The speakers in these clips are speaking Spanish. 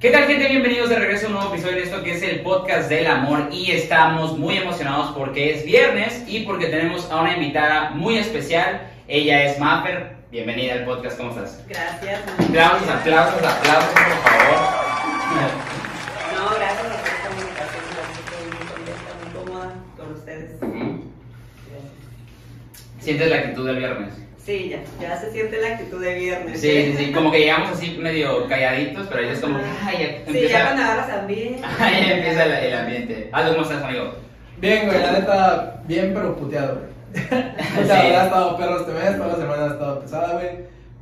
¿Qué tal gente? Bienvenidos de regreso a un nuevo episodio de esto que es el podcast del amor y estamos muy emocionados porque es viernes y porque tenemos a una invitada muy especial. Ella es Maffer. Bienvenida al podcast, ¿cómo estás? Gracias. Aplausos, aplausos, aplausos, por favor. No, gracias por esta comunicación. Estoy muy contenta, muy cómoda con ustedes. Gracias. ¿Sientes la actitud del viernes? Sí, ya, ya se siente la actitud de viernes. Sí, sí, sí, como que llegamos así medio calladitos, pero ya es como, ay, ya Sí, empieza, ya cuando agarras ambiente. ay, ya empieza el, el ambiente. Aldo, ¿cómo estás, amigo? Bien, güey, la neta, bien pero puteado, güey. O sea, Sí. ha estado perro este mes, toda la semana ha estado pesada, güey.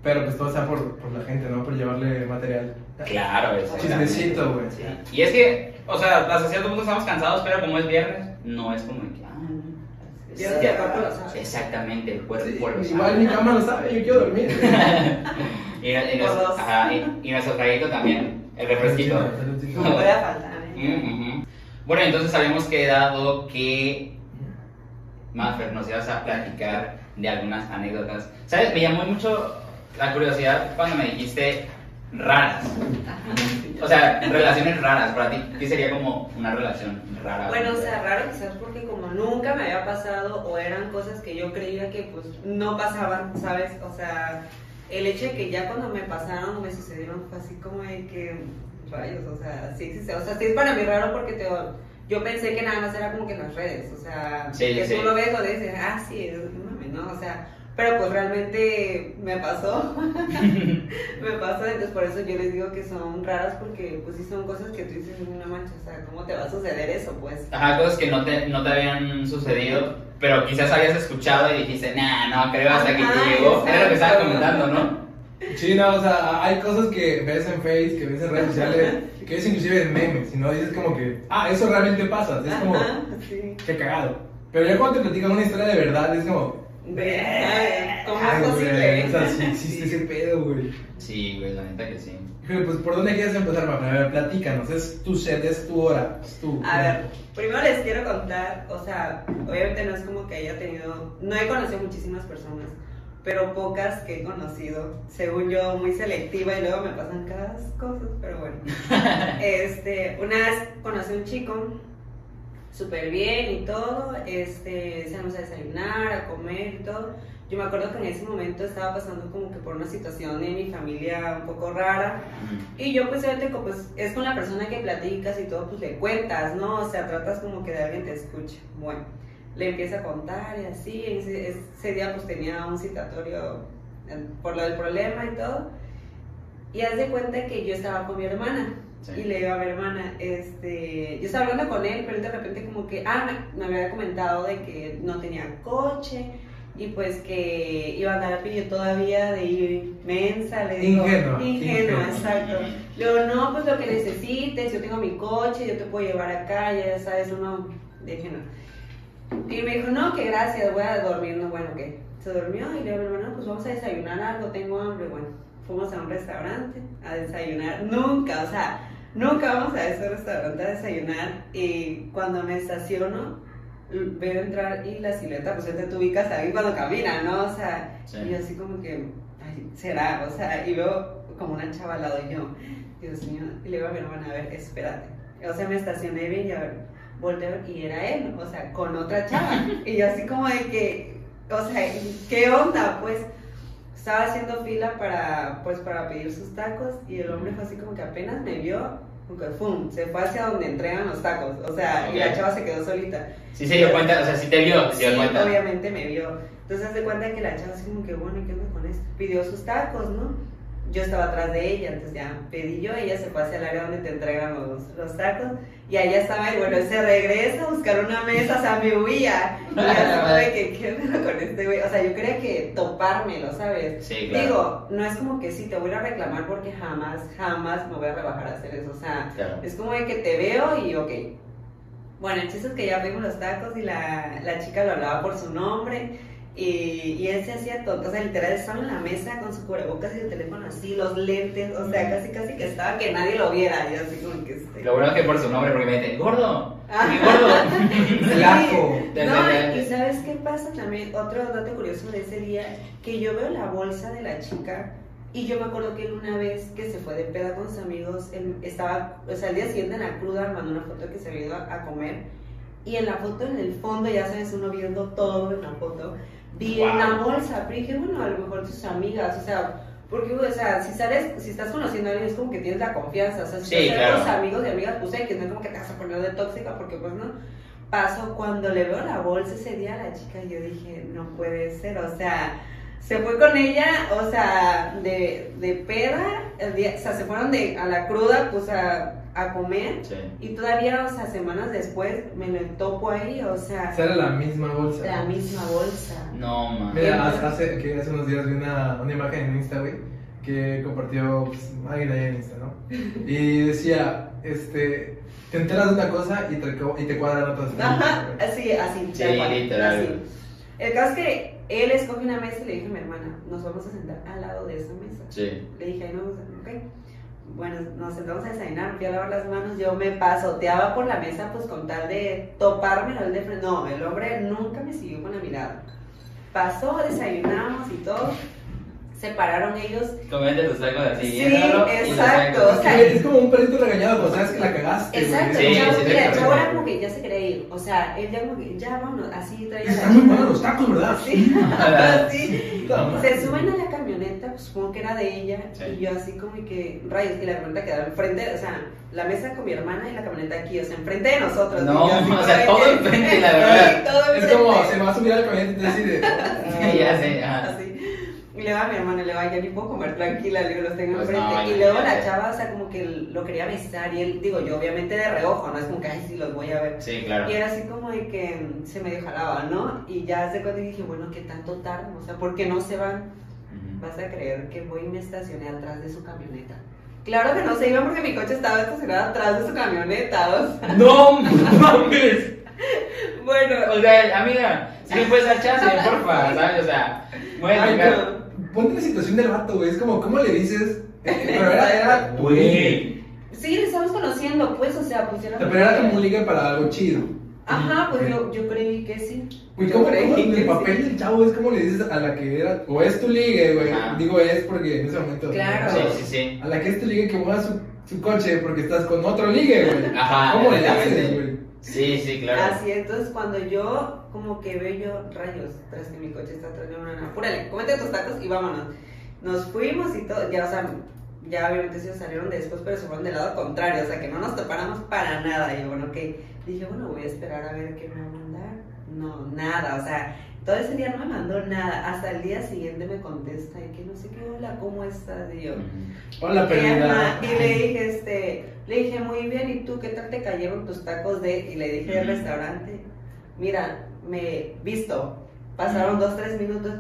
Pero pues todo sea por, por la gente, ¿no? Por llevarle material. Claro, es Chismecito, güey. Sí. Y es que, o sea, hasta cierto punto estamos cansados, pero como es viernes, no es como no sabes. Exactamente, el cuerpo Sí, igual sabe. mi cama lo sabe, yo quiero dormir. y, y, Por nuestro, dos. ajá, y, y nuestro traguito también, el refresquito. No puede faltar. ¿eh? Mm. Bueno, entonces habíamos quedado que Maffer nos ibas a platicar de algunas anécdotas. ¿Sabes? Me llamó mucho la curiosidad cuando me dijiste raras. O sea, relaciones raras. Para ti, ¿qué sería como una relación rara? Bueno, o sea, raro quizás porque como nunca me había pasado o eran cosas que yo creía que pues no pasaban, ¿sabes? O sea, el hecho de que ya cuando me pasaron me sucedieron fue así como de que rayos, o sea, sí existe, o sea, sí es para mí raro porque te, yo pensé que nada más era como que en las redes, o sea, Sí, que sí. tú lo ves o dices, ah, sí, es ¿no? O sea, pero pues realmente me pasó, me pasó, entonces por eso yo les digo que son raras porque pues sí son cosas que tú dices, una mancha, o sea, ¿cómo te va a suceder eso, pues? Ajá, cosas que no te, no te habían sucedido, pero quizás habías escuchado y dijiste, nah, no creo hasta que te llegó. Era lo que estaba comentando, ¿no? Sí, no, o sea, hay cosas que ves en Face, que ves en redes sociales, que ves inclusive en memes, y no dices como que, ah, eso realmente pasa, es como, Ajá, sí. qué cagado. Pero ya cuando te platican una historia de verdad, es como, ¿Cómo ay, es güey, posible? o sea, sí existe ese pedo, güey. Sí, güey, la neta que sí. Pero pues, ¿por dónde quieres empezar, Mafer? A ver, platícanos, es tu set, es tu hora, es tu... A ver, primero les quiero contar, o sea, obviamente no es como que haya tenido, no he conocido muchísimas personas, pero pocas que he conocido, según yo, muy selectiva y luego me pasan cada cosas, pero bueno. Este, una vez conocí a un chico, súper bien y todo, este, salimos a desayunar, a comer y todo. Yo me acuerdo que en ese momento estaba pasando como que por una situación en mi familia un poco rara. Y yo pues obviamente pues es con la persona que platicas y todo, pues le cuentas, ¿no? O sea, tratas como que de alguien te escuche. Bueno, le empieza a contar y así, ese, ese día pues tenía un citatorio eh, por lo del problema y todo. Y haz de cuenta que yo estaba con mi hermana. Sí. Y le digo a mi hermana, este, yo estaba hablando con él, pero él de repente como que, ah, me, me había comentado de que no tenía coche y pues que iba a andar a pillo todavía de ir mensa, le digo. Ingenua, ingenua. exacto. Le digo, no, pues lo que necesites, yo tengo mi coche, yo te puedo llevar acá, ya sabes, uno de ingenua. Y me dijo, no, que gracias, voy a dormir, no, bueno, que se durmió y le digo, bueno, pues vamos a desayunar algo, tengo hambre, bueno, fuimos a un restaurante a desayunar, nunca, o sea, nunca vamos a ese restaurante a desayunar y cuando me estaciono, veo entrar y la silueta, pues te ubicas ahí cuando camina, ¿no? O sea, Sí. y yo así como que, ay, será, o sea, y veo como una chava al lado y yo, Dios mío, y le digo a mi hermana, a ver, espérate. O sea, me estacioné bien y a ver, volteo y era él, o sea, con otra chava. Y yo así como de que, o sea, ¿qué onda? Pues estaba haciendo fila para, pues, para pedir sus tacos y el hombre fue así como que apenas me vio, como que ¡fum! se fue hacia donde entregan los tacos, o sea, y la chava se quedó solita. Sí se dio cuenta, o sea, sí te vio, se dio Sí, cuenta. obviamente me vio. Entonces hace cuenta que la chava así como que, bueno, ¿y qué onda con esto? Pidió sus tacos, ¿no? Yo estaba atrás de ella, entonces ya pedí yo, ella se fue hacia el área donde te entregan los, los tacos, y allá estaba él, bueno, se regresa a buscar una mesa, o sea, me huía. Y yo de que, ¿qué onda con este güey? O sea, yo quería que topármelo, ¿sabes? Sí, claro. Digo, no es como que sí, te voy a reclamar porque jamás, jamás me voy a rebajar a hacer eso, o sea, Claro. es como de que te veo y ok. Bueno, el chiste es que ya vimos los tacos y la, la chica lo hablaba por su nombre y, y él se hacía tonto. O sea, literal estaba en la mesa con su cubrebocas y el teléfono así, los lentes, o sea, casi casi que estaba que nadie lo viera. Y así como que este. Lo bueno es que por su nombre, porque me dice, gordo, Ah. mi gordo. Flaco. No, y sabes qué pasa también, otro dato curioso de ese día, que yo veo la bolsa de la chica Y yo me acuerdo que él una vez que se fue de peda con sus amigos, él estaba, o sea, el día siguiente en la cruda mandó una foto que se había ido a, a comer. Y en la foto, en el fondo, ya sabes, uno viendo todo en la foto, vi Wow. una bolsa. Pero dije, bueno, a lo mejor tus amigas, o sea, porque, o sea, si sales, si estás conociendo a alguien, es como que tienes la confianza. O sea, si Sí, estás claro. con tus amigos y amigas, pues que no es como que te vas a poner de tóxica, porque pues no. Pasó cuando le veo la bolsa ese día a la chica, yo dije, no puede ser, o sea, se fue con ella, o sea, de, de peda, el día, o sea, se fueron de, a la cruda, pues a, a comer, Sí. y todavía, o sea, semanas después me lo topo ahí, o sea, era la misma bolsa. la misma bolsa. No, man. Mira, hace, que hace unos días vi una, una imagen en Insta, güey, que compartió pues, alguien ahí en Insta, ¿no? Y decía, este, te enteras de una cosa y te, y te cuadran otras Ajá, cosas. así, así, Sí, literal. así. El caso es que él escoge una mesa y le dije a mi hermana, nos vamos a sentar al lado de esa mesa. Sí. Le dije, ahí no, ok. Bueno, nos sentamos a desayunar, fui a lavar las manos, yo me pasoteaba por la mesa, pues con tal de toparme al de frente. No, el hombre nunca me siguió con la mirada. Pasó, desayunamos y todo. Se pararon ellos. Comete tus tacos así. Sí, viéndolo, y los exacto, o sea, Es como un perrito regañado cuando sabes que la cagaste. Exacto, Sí, sí, mira, el sí, chavo sí. era como que ya se quería O sea, él ya como que, ya vámonos, así traía Están muy buenos los tacos, ¿verdad? Sí, sí. Se suben a la camioneta, pues supongo que era de ella, Sí. y yo así como que, rayos, y la camioneta quedaba enfrente, o sea, la mesa con mi hermana y la camioneta aquí, o sea, enfrente de nosotros. No, y yo así o sea, como todo enfrente, la verdad. Sí, todo Es como, se va a subir al camioneta y te decide. Sí, ya sé, ajá. Así. Y le va a mi hermana, le va, ya ni puedo comer tranquila, le digo, los tengo Pues enfrente. no, y luego la chava, o sea, como que lo quería besar, y él, digo, yo obviamente de reojo, no es como que, ay, sí, los voy a ver. Sí, claro. Y era así como de que se medio jalaba, ¿no? Y ya hace cuando dije, bueno, ¿qué tanto tardan? O sea, ¿por qué no se van? Vas a creer que voy y me estacioné atrás de su camioneta. Claro que no se iban porque mi coche estaba estacionado atrás de su camioneta, o sea, ¡No mames! bueno, O sea, amiga, si me puedes dar chance, porfa, ¿sabes? O sea, voy ponte la situación del vato, güey. Es como, ¿cómo le dices? Eh, Pero era, era. Güey. sí, le estamos conociendo, pues, o sea, pues era... Pero era como un ligue para algo chido. Ajá, pues yo, yo creí que sí. Güey, Yo ¿cómo, creí cómo que el sí. papel del chavo es como le dices a la que era? O es tu ligue, güey. Ajá. Digo es porque en ese momento. Claro. Sí, sí, sí. A la que es tu ligue que mueva su, su coche porque estás con otro ligue, güey. Ajá, ¿Cómo le haces, güey? Sí, sí, claro. Así, entonces cuando yo como que veo yo rayos tras que mi coche está atrás de una nana, apúrale, comete tus tacos y vámonos. Nos fuimos y todo, ya, o sea, ya obviamente se salieron después, pero se fueron del lado contrario, o sea, que no nos topáramos para nada. Y yo, bueno, que dije, bueno, voy a esperar a ver qué me va a mandar. No, nada, o sea, todo ese día no me mandó nada. Hasta el día siguiente me contesta y que no sé qué, hola, ¿cómo estás? Y yo, Ujú. Hola, perdida. Y le dije, este, le dije, muy bien, ¿y tú qué tal te cayeron tus tacos de? Y le dije al restaurante, mira, me visto. Pasaron dos, tres minutos.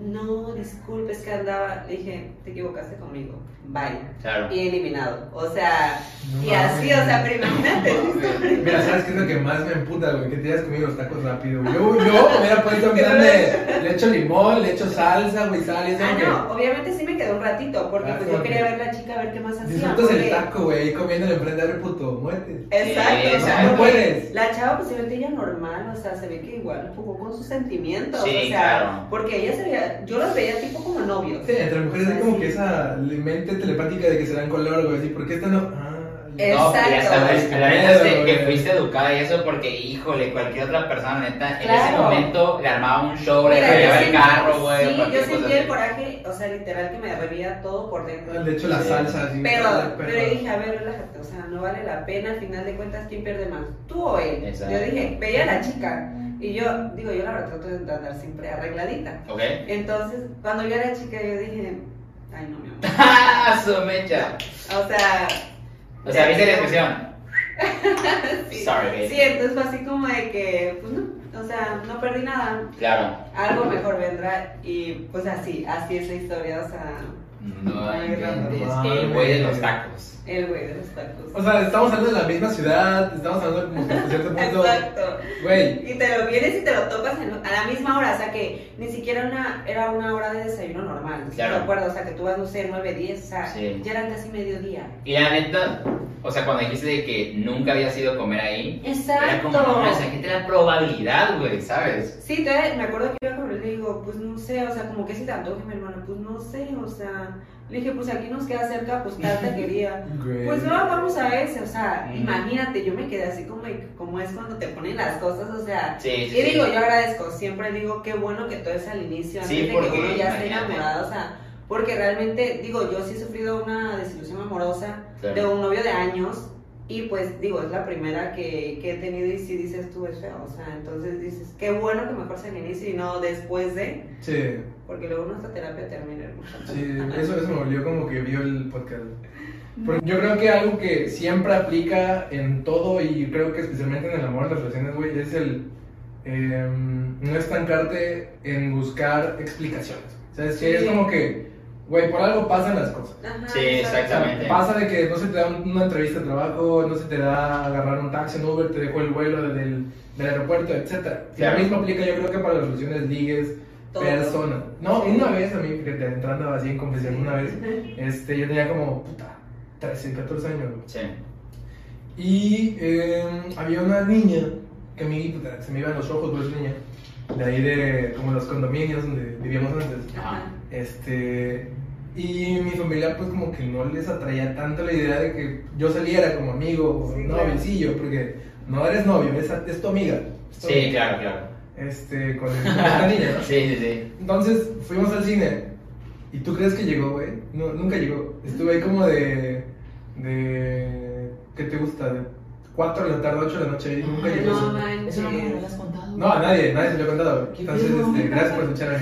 No, disculpe, es que andaba. Le dije, te equivocaste conmigo. Bye. Claro. Y eliminado. O sea, No y así, o sea, pero imagínate. No, Mira, ¿sabes qué es lo que más me emputa, güey? Que te hayas comido los tacos rápido, güey. Yo, yo hubiera puesto un plan de. Le echo limón, le echo salsa, güey, sal y eso. Ah, que no, obviamente sí me quedó un ratito, porque Ah, pues yo quería que ver a la chica a ver qué más hacía. Disfrutas el porque- taco, güey, ahí comiéndole enfrente a ver puto, muerte. Exacto, Sí, o sea, exacto. No puedes. La chava pues se ve ella normal, o sea, se ve que igual jugó con sus sentimientos, Sí, o sea, claro. porque ella se veía, yo los veía tipo como novios. Sí, entre mujeres hay como Sí. que esa mente telepática de que se dan color, güey, así, ¿por qué esta no? Ah, No, Exacto. ya sabes, la neta que, fuiste educada y eso porque, híjole, cualquier otra persona, neta, en ese momento le armaba un show, le Mira, rayaba el carro, güey. Sí, yo sentí el coraje, o sea, literal que me revía todo por dentro. le echo la Sí. salsa, así. Pero, dije, a ver, relájate, o sea, no vale la pena, al final de cuentas, ¿quién pierde más? ¿Tú o él? Exacto. Yo dije, veía a la chica, y yo, digo, yo la verdad trato de andar siempre arregladita. ¿Ok? Entonces, cuando vi a la chica, yo dije, ay, no, mi amor. ¡Ah, su mecha! O sea. O sea, ¿viste la expresión? Sí. Sorry, baby. Sí, entonces fue así como de que, pues no, o sea, no perdí nada. Claro. Algo mejor vendrá y pues así, así es la historia, o sea, No Ay, inventes, no el güey de los tacos. El güey de los tacos. O sea, estamos hablando de la misma ciudad, estamos hablando como que hasta cierto punto. Exacto. Güey, Y te lo vienes y te lo topas en- a la misma hora, o sea que ni siquiera una, era una hora de desayuno normal, ¿sí Claro. ¿te acuerdas? O sea que tú vas, no sé, 9, 10, o sea, Sí. ya eran casi mediodía. Y la neta, o sea, cuando dijiste de que nunca habías ido a comer ahí, Exacto. era como, no, o sea, que te da probabilidad, güey, ¿sabes? Sí, todavía me acuerdo que iba con él y le digo, pues no sé, o sea, como que si te antoje mi hermana, pues no sé, o sea, le dije, pues aquí nos queda cerca, pues tal taquería. Pues no, vamos a ese, o sea, Mm. imagínate, yo me quedé así como, como es cuando te ponen las cosas, o sea, Sí, sí, y sí. digo, yo agradezco, siempre digo, qué bueno que todo es al inicio, antes Sí, de que porque, uno ya esté enamorado, o sea, porque realmente, digo, yo sí he sufrido una desilusión amorosa Claro. de un novio de años, y pues digo, es la primera que, que he tenido y si dices tú es feo, o sea, entonces dices, qué bueno que mejor sea al inicio y no después de, Sí, porque luego nuestra terapia termina sí, eso, eso me volvió como que vio el podcast. Porque yo creo que algo que siempre aplica en todo y creo que especialmente en el amor, en las relaciones, güey, es el eh, no estancarte en buscar explicaciones. O sea, es que es como que, güey, por algo pasan las cosas. Ajá, Sí, exactamente. Pasa de que no se te da un- una entrevista de trabajo, no se te da agarrar un taxi en Uber, te dejó el vuelo desde el del aeropuerto, etc. Claro. Lo mismo aplica yo creo que para las relaciones ligues, Todo. personas. No, Sí. una vez a mí, fíjate, entrando así en confesión, una vez, este, yo tenía como, puta, 13, 14 años. güey. Sí. Y eh, había una niña que a mí puta, se me iban los ojos por esa niña, de ahí de como los condominios donde vivíamos antes. Ajá. Este. Y mi familia, pues, como que no les atraía tanto la idea de que yo saliera como amigo o Sí, noviecillo, porque no eres novio, es, es tu amiga. es tu Sí, amiga. claro, claro. Este, con esta niña, ¿no? Sí, sí, sí. Entonces fuimos al cine. ¿Y tú crees que llegó, güey? No, nunca llegó. Estuve ahí como de. de. ¿Qué te gusta? De 4 de la tarde, 8 de la noche y nunca llegó. No manches. Eso no me lo has contado. No, a nadie, nadie se lo he contado. güey. ¿Qué Entonces, este, gracias por escucharme.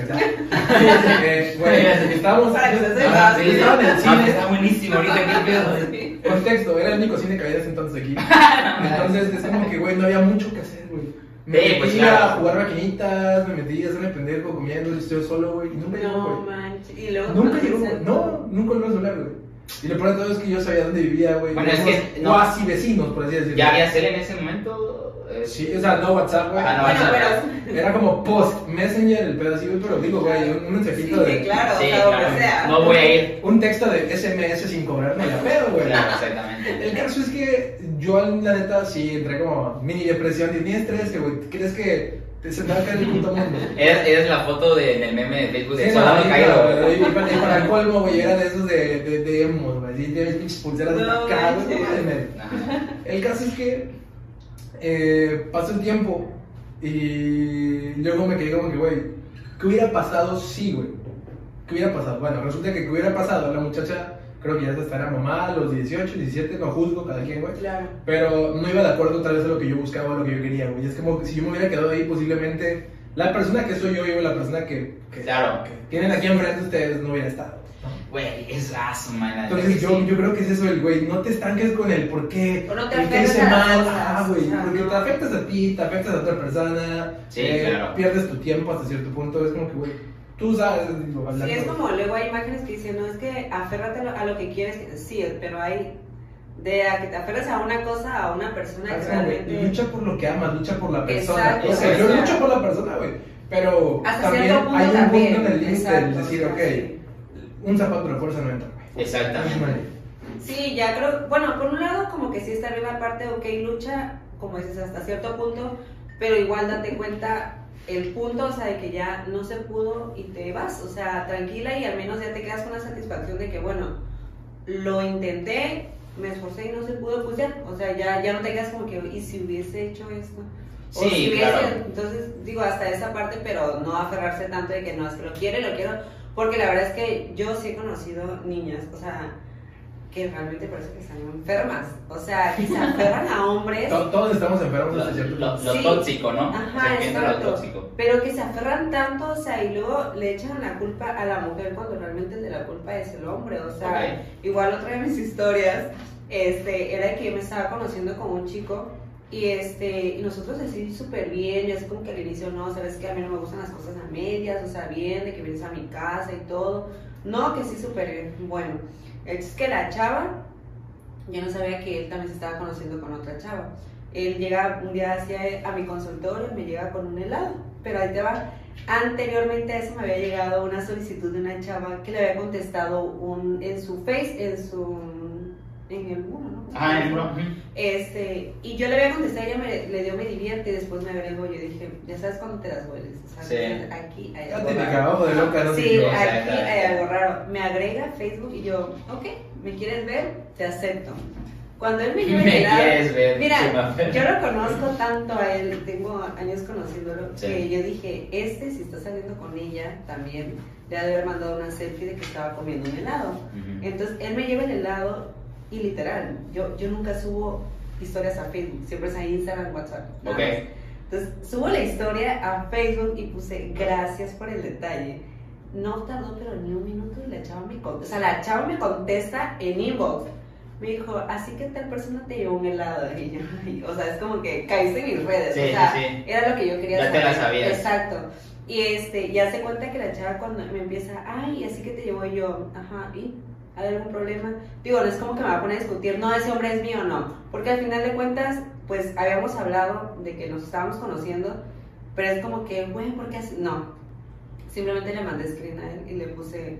Eh, güey, estábamos. Para que se sepa. Ah, sí, Estaba en el Ah, cine. Está buenísimo ahorita, qué pedo. Contexto, era el único cine que había ese entonces aquí. Entonces, es como que, güey, no había mucho que hacer, güey. Me Sí, metí pues, a claro. jugar maquinitas, me metí a hacerme pendejo comiendo, y estoy solo, güey. Y nunca llegó, No güey. manches. Y luego Nunca llegó, güey. No, nunca lo iba a hablar, güey. Y lo peor de todo es que yo sabía dónde vivía, güey. Bueno, es que no- Cuasi vecinos, por así decirlo. ¿Ya había cel en ese momento? Eh, Sí, o sea, no WhatsApp, güey. Ah, no, Bueno, WhatsApp. pero. Era como post, Messenger, el pedo así, güey, pero digo, güey, un, un mensajito Sí, de. claro, Sí, o sea, donde claro. sea. No voy a ir. Un texto de SMS sin cobrarme la pedo, güey. Claro, exactamente. El caso es que yo, la neta, sí entré como mini depresión y ni estrés, que, güey, ¿crees que te se te va a caer el puto mundo? Eres, eres la foto de, en el meme de Facebook de Sí, Soldado no, Caído. y, para, y para el colmo, güey, era de esos de, de, de emos, güey, y de pinches pulseras de No acá, güey, no. El caso es que eh, pasó el tiempo y luego me quedé como que, güey, ¿qué hubiera pasado si, güey? ¿Qué hubiera pasado? Bueno, resulta que ¿qué hubiera pasado? La muchacha, creo que ya hasta era mamá, a los 18, 17, no juzgo cada quien, güey. Claro. Pero no iba de acuerdo tal vez a lo que yo buscaba o lo que yo quería, güey. Es como que si yo me hubiera quedado ahí, posiblemente la persona que soy yo y la persona que, que, Claro. que tienen aquí enfrente de ustedes no hubiera estado. Güey, es raso, man. Entonces yo, yo creo que es eso el güey, no te estanques con el por qué, O no te a mal, cosas, ah, güey, porque no. te afectas a ti, te afectas a otra persona, Sí, eh, claro. pierdes tu tiempo hasta cierto punto, es como que, güey, tú sabes, digo, Sí, es como luego hay imágenes que dicen, no, es que aférrate a lo, lo que quieres, sí, pero hay de a que te aferres a una cosa, a una persona que realmente... lucha por lo que amas, lucha por la persona, Exacto, o sea, yo o sea, lucho por la persona, güey, pero Hasta también cierto punto hay un también, punto en el límite de exacto, decir, ok, sí. Un zapato de fuerza no entra, güey. Exactamente. Sí, ya creo, bueno, por un lado como que sí está bien la parte, ok, lucha, como dices, hasta cierto punto, pero igual date cuenta el punto, o sea, de que ya no se pudo y te vas, o sea, tranquila y al menos ya te quedas con la satisfacción de que, bueno, lo intenté, me esforcé y no se pudo, pues ya, o sea, ya, ya no te quedas como que, ¿y si hubiese hecho esto? O Sí, si hubiese, claro. entonces digo, hasta esa parte, pero no aferrarse tanto de que no, es que lo quiere, lo quiero, porque la verdad es que yo sí he conocido niñas, o sea, que realmente parece que están enfermas, o sea, que se aferran a hombres, To- Todos estamos enfermos Lo, cierto lo- punto. lo Sí. tóxico, ¿no? Ajá, Se piensa lo exacto. tóxico. pero que se aferran tanto, o sea, y luego le echan la culpa a la mujer cuando realmente el de la culpa es el hombre, o sea, igual otra de mis historias, este, era que yo me estaba conociendo con un chico y este, y nosotros así súper bien, yo así como que al inicio, no, sabes que a mí no me gustan las cosas a medias, o sea, bien, de que vienes a mi casa y todo, no, que sí súper bien, bueno, es que la chava, yo no sabía que él también se estaba conociendo con otra chava, él llega un día hacia a mi consultorio y me llega con un helado, pero ahí te va, anteriormente a eso me había llegado una solicitud de una chava que le había contestado un, en su face, en su en el muro, ¿no? Ajá, en el muro. Este, y yo le había contestado, ella me, le dio me divierte y después me agregó, yo dije, ya sabes cuando te las hueles, Sí. aquí hay algo raro. acabamos de loca, no sé Sí, aquí hay algo raro. Me agrega Facebook y yo, ok, ¿me quieres ver? Te acepto. Cuando él me lleva Me el helado, quieres ver, mira, yo lo conozco tanto a él, tengo años conociéndolo, Sí. que yo dije, este si está saliendo con ella también, le ha de haber mandado una selfie de que estaba comiendo un helado. Ujú. Entonces, él me lleva el helado y literal, yo, yo nunca subo historias a Facebook, siempre es a Instagram, WhatsApp. Ok. más. Entonces, subo la historia a Facebook y puse gracias por el detalle. No tardó, pero ni un minuto y la chava me contesta. O sea, la chava me contesta en inbox. Me dijo, así que tal persona te llevó un helado. Y yo, o sea, es como que caíste en mis redes. Sí, o sea, sí, era lo que yo quería Ya te saber. la sabías. Exacto. Y este, ya se cuenta que la chava cuando me empieza, ay, así que te llevó y yo, ajá, ¿y? ¿Hay algún problema? Digo, no es como que me va a poner a discutir, no, ese hombre es mío, no. Porque al final de cuentas, pues habíamos hablado de que nos estábamos conociendo, pero es como que, güey, ¿por qué así? No. Simplemente le mandé screen a él y le puse,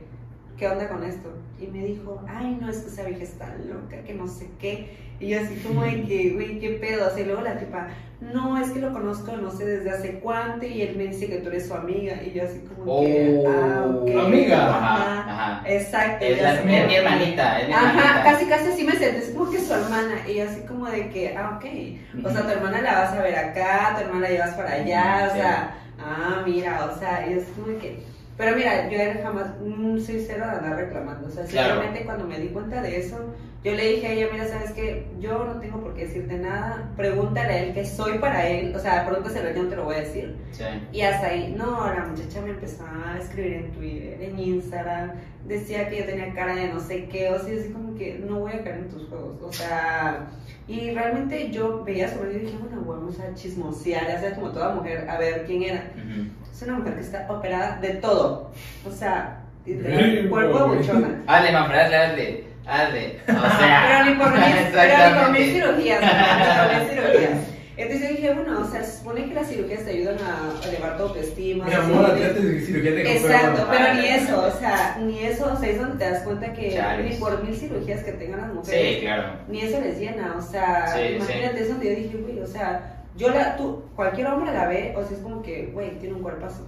¿qué onda con esto? Y me dijo, ay, no, es que esa vieja está loca, que no sé qué. Y yo así como de que, güey, ¿qué pedo? Así luego la tipa, no, es que lo conozco no sé desde hace cuánto y él me dice que tú eres su amiga. Y yo así como que, ah, ok. Oh, amiga. Ajá, Ajá, ajá. Exacto. Es, la, es mi hermanita, es mi Ajá, hermanita. casi casi así me sentí, es como que su hermana. Y yo así como de que, ah, ok. O sea, tu hermana la vas a ver acá, tu hermana la llevas para allá, o Sí. sea, ah, mira, o sea, y es como de que. Pero mira, yo era jamás, mm, soy cero de andar reclamando. O sea, Claro. simplemente cuando me di cuenta de eso, yo le dije a ella, mira, sabes que yo no tengo por qué decirte nada, pregúntale a él que soy para él, o sea, pregúntaselo, yo no te lo voy a decir. Sí. Y hasta ahí, no, la muchacha me empezó a escribir en Twitter, en Instagram, decía que yo tenía cara de no sé qué, o sea, así como que no voy a caer en tus juegos, o sea, y realmente yo veía sobre él y dije, bueno, vamos a chismosear, ya sea como toda mujer, a ver quién era. Ujú. Es una mujer que está operada de todo, o sea, cuerpo de güey. buchona. Manfred, hazle, hazle. Hazle. O sea. Pero ni por mí, pero ni por mí Exactamente. cirugías, no, ni por mí cirugías. Entonces yo dije, bueno, o sea, se supone que las cirugías te ayudan a elevar tu autoestima. Mi amor, antes de cirugía te Exacto, pero ni eso, o sea, ni eso, o sea, es donde te das cuenta que Chales. ni por mil cirugías que tengan las mujeres, Sí, claro. ni eso les llena, o sea, Sí, imagínate, es donde yo dije, güey, o sea, yo la, tú, cualquier hombre la ve, o sea, es como que, güey, tiene un cuerpazo,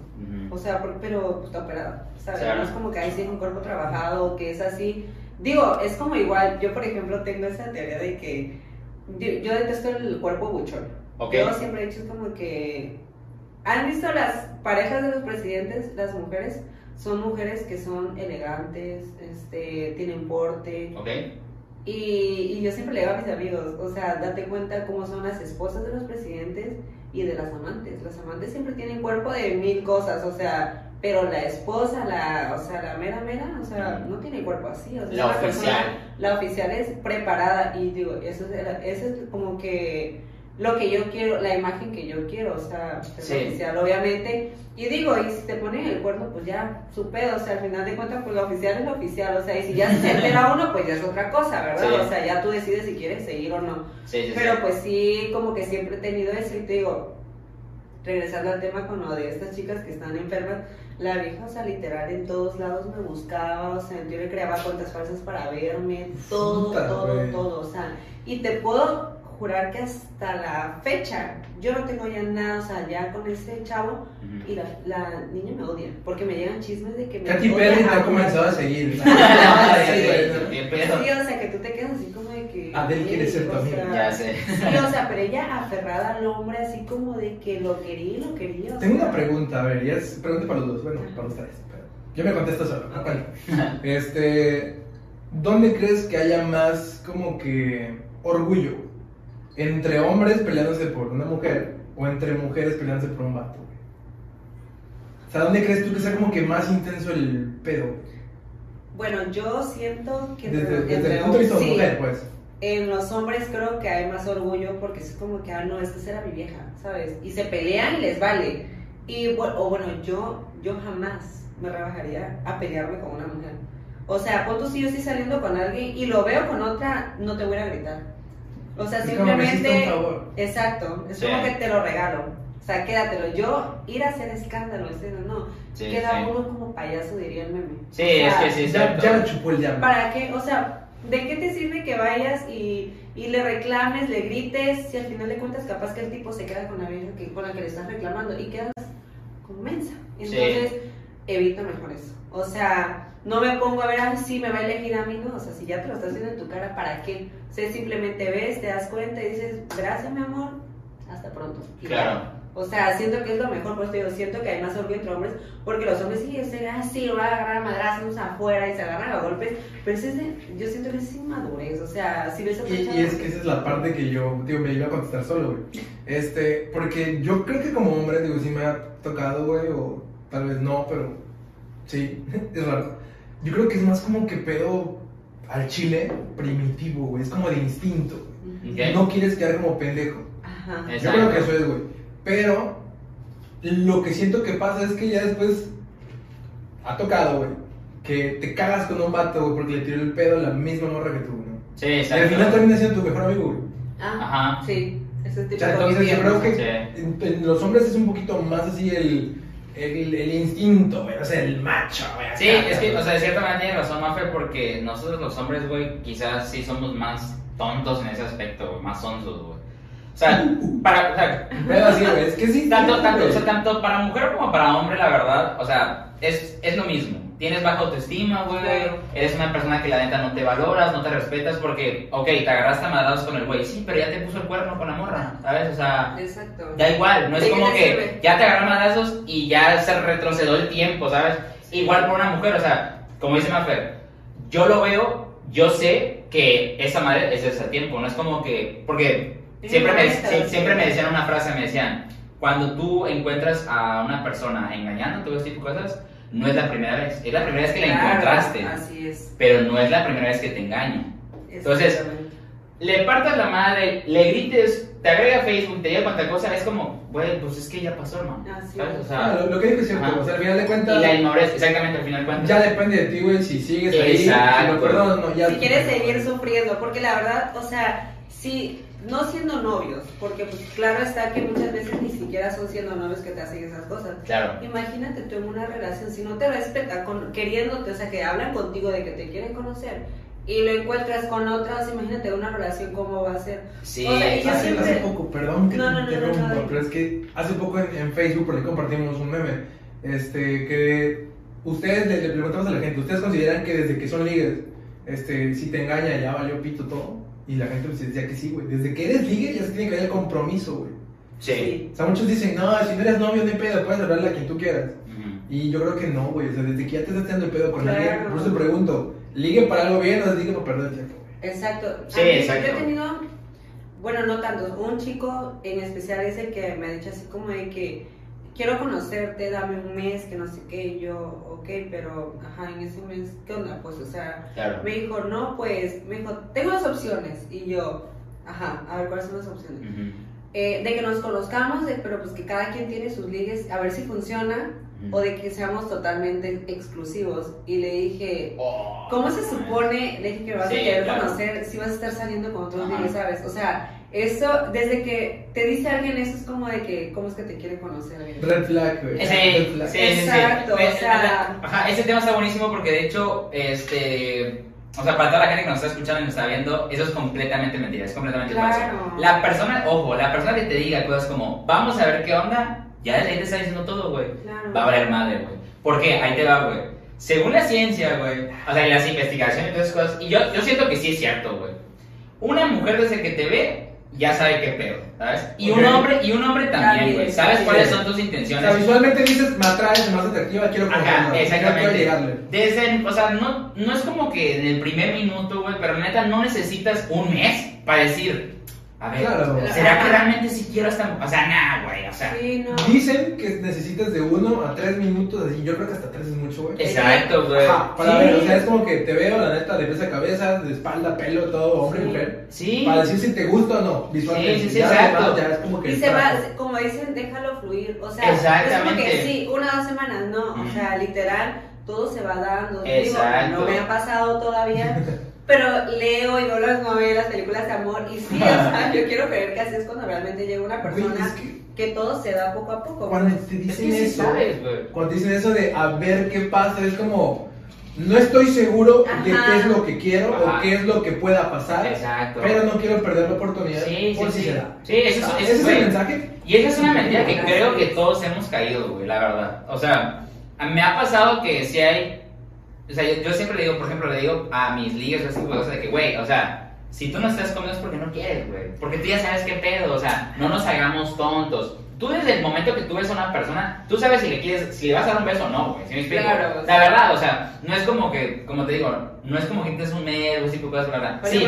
o sea, por- pero pues, está operado, ¿sabes? Claro. No es como que ahí tiene un cuerpo trabajado, que es así, digo, es como igual, yo por ejemplo tengo esa teoría de que yo, yo detesto el cuerpo buchón, Ok. yo siempre he dicho como que. ¿Han visto las parejas de los presidentes? Las mujeres son mujeres que son elegantes, este, tienen porte. Ok. Y, y yo siempre le digo a mis amigos, o sea, date cuenta cómo son las esposas de los presidentes y de las amantes. Las amantes siempre tienen cuerpo de mil cosas, o sea, pero la esposa, la, o sea, la mera mera, o sea, no tiene cuerpo así. O sea, La persona- oficial. la oficial es preparada y digo, eso es, eso es como que lo que yo quiero, la imagen que yo quiero, o sea, es Sí. oficial, obviamente. Y digo, y si te ponen el cuerno, pues ya, su pedo, o sea, al final de cuentas, pues la oficial es la oficial, o sea, y si ya se entera uno, pues ya es otra cosa, ¿verdad? Sí. O sea, ya tú decides si quieres seguir o no. Sí, sí, Pero pues sí, como que siempre he tenido eso y te digo, regresando al tema con lo de estas chicas que están enfermas, la vieja, o sea, literal en todos lados me buscaba, o sea, yo le creaba cuentas falsas para verme, todo, Puta, todo, todo, o sea, y te puedo jurar que hasta la fecha yo no tengo ya nada, o sea, ya con ese chavo y la, la niña me odia, porque me llegan chismes de que me Katy Perry te ha comenzado a seguir. Ay, Sí, sí. o sea, que tú te quedas así como que... Adele quiere ser tu amiga. Ya sé. Sí, o sea, pero ella aferrada al hombre, así como de que lo quería y lo quería. Tengo sea. una pregunta, a ver, y es pregunta para los dos, bueno, para los tres. pero Yo me contesto solo, ¿no? Bueno, este, ¿dónde crees que haya más como que orgullo? ¿Entre hombres peleándose por una mujer o entre mujeres peleándose por un vato? O sea, ¿dónde crees tú que sea como que más intenso el pedo? Bueno, yo siento que Desde, entre- desde el punto de vista de sí, mujer, pues. En los hombres creo que hay más orgullo porque es como que, ah, no, esta será mi vieja, ¿sabes? Y se pelean y les vale. Y bueno, o bueno, yo, yo jamás me rebajaría a pelearme con una mujer. O sea, tú si yo estoy saliendo con alguien y lo veo con otra, no te voy a gritar. O sea, Es como simplemente... un favor. Exacto, es Sí. como que te lo regalo. O sea, quédatelo. Yo ir a hacer escándalo, ese no, no. Sí, Queda sí. uno como payaso, diría el meme. Sí, O sea, es que sí, Ya, exacto. ya me chupó el diablo. ¿Para qué? O sea, ¿de qué te sirve que vayas y, y le reclames, le grites, si al final de cuentas capaz que el tipo se queda con la vieja que, con la que le estás reclamando y quedas como mensa? Entonces, evita mejor eso. O sea, no me pongo a ver, ah, sí, me va a elegir a mí, no. O sea, si ya te lo estás haciendo en tu cara, ¿para qué? O sea, simplemente ves, te das cuenta y dices, gracias, mi amor, hasta pronto. Y Claro. O sea, siento que es lo mejor, pues te digo, siento que hay más orgullo entre hombres, porque los hombres sí, es ah, sí, lo va a agarrar a madrazos afuera y se agarran a golpes, pero ese es de- yo siento que es inmadurez, o sea, si ves a Y, y es que esa es la parte que yo, digo, me iba a contestar solo, güey. Este, porque yo creo que como hombre, digo, sí me ha tocado, güey, o tal vez no, pero sí, es raro. Yo creo que es más como que pedo al chile primitivo, güey, es como de instinto. Ujú. Ok. No quieres quedar como pendejo. Ajá. Yo creo que eso es, güey. Pero lo que siento que pasa es que ya después ha tocado, güey, que te cagas con un vato, güey, porque le tiró el pedo a la misma morra que tú, ¿no? Sí, Y al exacto. final termina siendo tu mejor amigo, güey. Ah, Ajá. Sí, ese O tipo sea, de entonces yo creo que Sí. en, en los hombres es un poquito más así el, el, el instinto, güey, o sea, el macho, güey. Sí, acá, es que, o sea, de cierta manera tiene razón, Mafe, porque nosotros los hombres, güey, quizás sí somos más tontos en ese aspecto, más sonsos, güey. O sea, para, o sea, Pero así, güey, es que sí. tanto, sí, tanto, o sea, tanto para mujer como para hombre, la verdad, o sea, es, es lo mismo. Tienes baja autoestima, güey, Claro. eres una persona que la neta no te valoras, no te respetas porque, ok, te agarraste a madrazos con el güey, sí, pero ya te puso el cuerno con la morra, ¿sabes? O sea, Exacto. Da igual, no es ¿De qué como que ya te agarran madrazos y ya se retrocedió el tiempo, ¿sabes? Igual por una mujer, o sea, como dice Mafer, yo lo veo, yo sé que esa madre es de ese tiempo, no es como que, porque siempre me, sí. siempre me decían una frase, me decían, cuando tú encuentras a una persona engañando, todo ese tipo de cosas, no es la primera vez, es la primera vez que la Claro, encontraste, Así es. pero no es la primera vez que te engaño. Entonces, le partas la madre, le grites, te agrega Facebook, te diga cuánta cosa, es como, güey, pues es que ya pasó, hermano. Así ¿Sabes? es. O Ah, sea, lo, lo que dijo es cierto, o sea, al final de y cuentas, la inmadurez, exactamente, al final de cuentas. ya depende de ti, güey, si sigues ahí, si Exacto. lo perdonas, no, ya. si quieres seguir sufriendo, porque la verdad, o sea, si no siendo novios, porque pues claro está que muchas veces ni siquiera son siendo novios que te hacen esas cosas. Claro. Imagínate tú en una relación, si no te respeta, con, queriéndote, o sea, que hablan contigo de que te quieren conocer y lo encuentras con otras, imagínate una relación cómo va a ser. Sí, O sea, y yo Hace, siempre- hace poco, perdón que No, te no, no, no. pero es que hace poco en, en Facebook por ahí compartimos un meme, este, que ustedes le, le preguntamos a la gente, ¿ustedes consideran que desde que son ligues, este, si te engaña ya valió pito todo? Y la gente pues decía que sí, güey, desde que eres ligue ya se tiene que ver el compromiso, güey. Sí. O sea, muchos dicen, no, si no eres novio, no hay pedo, puedes hablarle a quien tú quieras. Ujú. Y yo creo que no, güey, o sea, desde que ya te estás dando el pedo con Claro. alguien, por eso te pregunto, ¿ligue para algo bien o es ligue para perder el tiempo? Exacto. Sí, mí, exacto. Yo he tenido, bueno, no tanto, un chico en especial es el que me ha dicho así como de que quiero conocerte, dame un mes, que no sé qué, y yo, ok, pero, ajá, en ese mes, ¿qué onda? Pues, o sea, Claro. me dijo, no, pues, me dijo, tengo dos opciones, y yo, ajá, a ver, ¿cuáles son las opciones? Ujú. Eh, de que nos conozcamos, de- pero pues que cada quien tiene sus ligues, a ver si funciona, Ujú. o de que seamos totalmente exclusivos, y le dije, Oh, ¿Cómo se supone, de que vas Sí, a querer claro. conocer si vas a estar saliendo con otros Ajá. niños, sabes? O sea, eso, desde que te dice alguien eso es como de que, ¿cómo es que te quiere conocer? alguien? Red flag, güey. Sí, Red sí, flag. sí, sí, sí. Exacto, o sea- Ajá, ese tema está buenísimo porque de hecho, este. O sea, para toda la gente que nos está escuchando y nos está viendo, eso es completamente mentira, es completamente Claro. falso. La persona, ojo, la persona que te diga cosas como, vamos a ver qué onda, ya desde ahí te está diciendo todo, güey. Claro. Va a valer madre, güey. ¿Por qué? Ahí te va, güey. Según la ciencia, güey, o sea, y las investigaciones y todas esas cosas, y yo, yo siento que sí es cierto, güey. Una mujer desde que te ve, ya sabe qué pedo, ¿sabes? Y un Ok. hombre, y un hombre también, güey. ¿Sabes sí. cuáles son tus O intenciones? sea, visualmente dices, me atraes, más atractiva, quiero Ajá, exactamente. Desde, o sea, no, no es como que en el primer minuto, güey, pero neta no necesitas un mes para decir, a ver, Claro. ¿será que realmente si quiero esta O sea, nah, güey, o sea. Sí, no. Dicen que necesitas de uno a tres minutos, así, yo creo que hasta tres es mucho, güey. Exacto, güey. Ajá, para Sí. ver, o sea, es como que te veo, la neta, de pies a cabeza, de espalda, pelo, todo, hombre y Sí. mujer. Sí. Para decir si te gusta o no, visualmente. Sí, sí, sí, ya, exacto. ya es como que. Y se va, como dicen, déjalo fluir. O sea, es como que sí, una o dos semanas, no. O sea, literal, todo se va dando. Exacto. Digo, no me ha pasado todavía. Pero leo y veo las novelas, películas de amor y sí, o sea, yo quiero creer que así es cuando realmente llega una persona es que que todo se da poco a poco. cuando te Es dicen que sí eso, sabes, cuando dicen eso de a ver qué pasa, es como, no estoy seguro de Ajá. qué es lo que quiero Ajá. o qué es lo que pueda pasar, Exacto. pero no quiero perder la oportunidad Sí, por sí, si sí. se da. Sí, eso es- Ah, eso ese es el mensaje. Y esa es una mentira que creo que todos hemos caído, güey, la verdad. O sea, me ha pasado que si hay. O sea, yo, yo siempre le digo, por ejemplo, le digo a mis ligas así, pues, o sea, de que, güey, o sea, si tú no estás conmigo es porque no quieres, güey. Porque tú ya sabes qué pedo, o sea, no nos hagamos tontos. Tú desde el momento que tú ves a una persona, tú sabes si le quieres, si le vas a dar un beso o no, güey. ¿Sí me explico? Claro, la verdad, o sea, no es como que, como te digo, no es como que tienes un mes ese tipo de cosas, ¿verdad? Sí,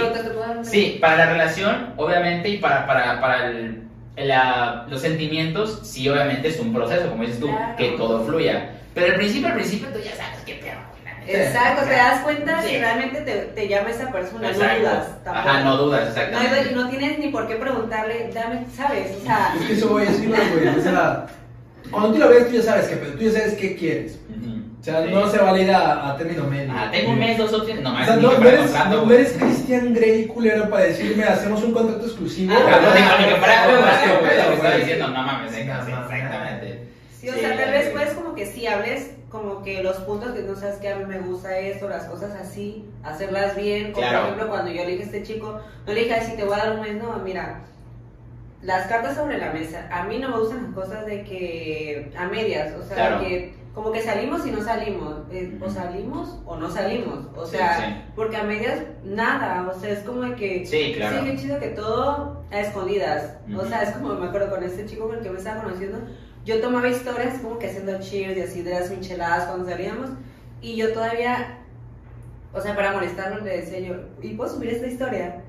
Sí, para la relación, obviamente, y para, para, para el- la- los sentimientos, sí, obviamente es un proceso, como dices tú, Claro. que todo fluya. Pero al principio, al principio tú ya sabes qué pedo. Exacto, te das cuenta Sí. si realmente te, te llama esa persona, Exacto. no dudas. tampoco. Ajá, no dudas, exactamente. no tienes ni por qué preguntarle, dame, ¿sabes? O sea, Es que eso voy a decir, güey. O sea, cuando tú la ves, tú ya sabes qué pedo, tú ya sabes qué quieres. O sea, Sí. no se va a ir a, a término medio. Ah, tengo un mes, dos opciones. No, O sea, no, eres, no, eres Cristian Grey culero para decirme, hacemos un contrato exclusivo. Ah, Pero no ni que fuera pedo, lo que güey. diciendo, no mames, exactamente. sí, o sea, tal vez pues como que sí hables como que los puntos que no sabes que a mí me gusta esto, las cosas así, hacerlas bien, como Claro. por ejemplo cuando yo le dije a este chico, no le dije, ay, si te voy a dar un mes, no, mira, las cartas sobre la mesa, a mí no me gustan las cosas de que a medias, o sea, Claro. que como que salimos y no salimos, eh, o salimos o no salimos, o Sí, sea, sí. porque a medias nada, o sea, es como que Sí, claro. Sí, qué chido que todo a escondidas. O Ujú. sea, es como me acuerdo con este chico con el que me estaba conociendo. Yo tomaba historias como que haciendo cheers y así de las micheladas cuando salíamos. Y yo todavía, o sea, para molestarlo le decía yo, ¿y puedo subir esta historia?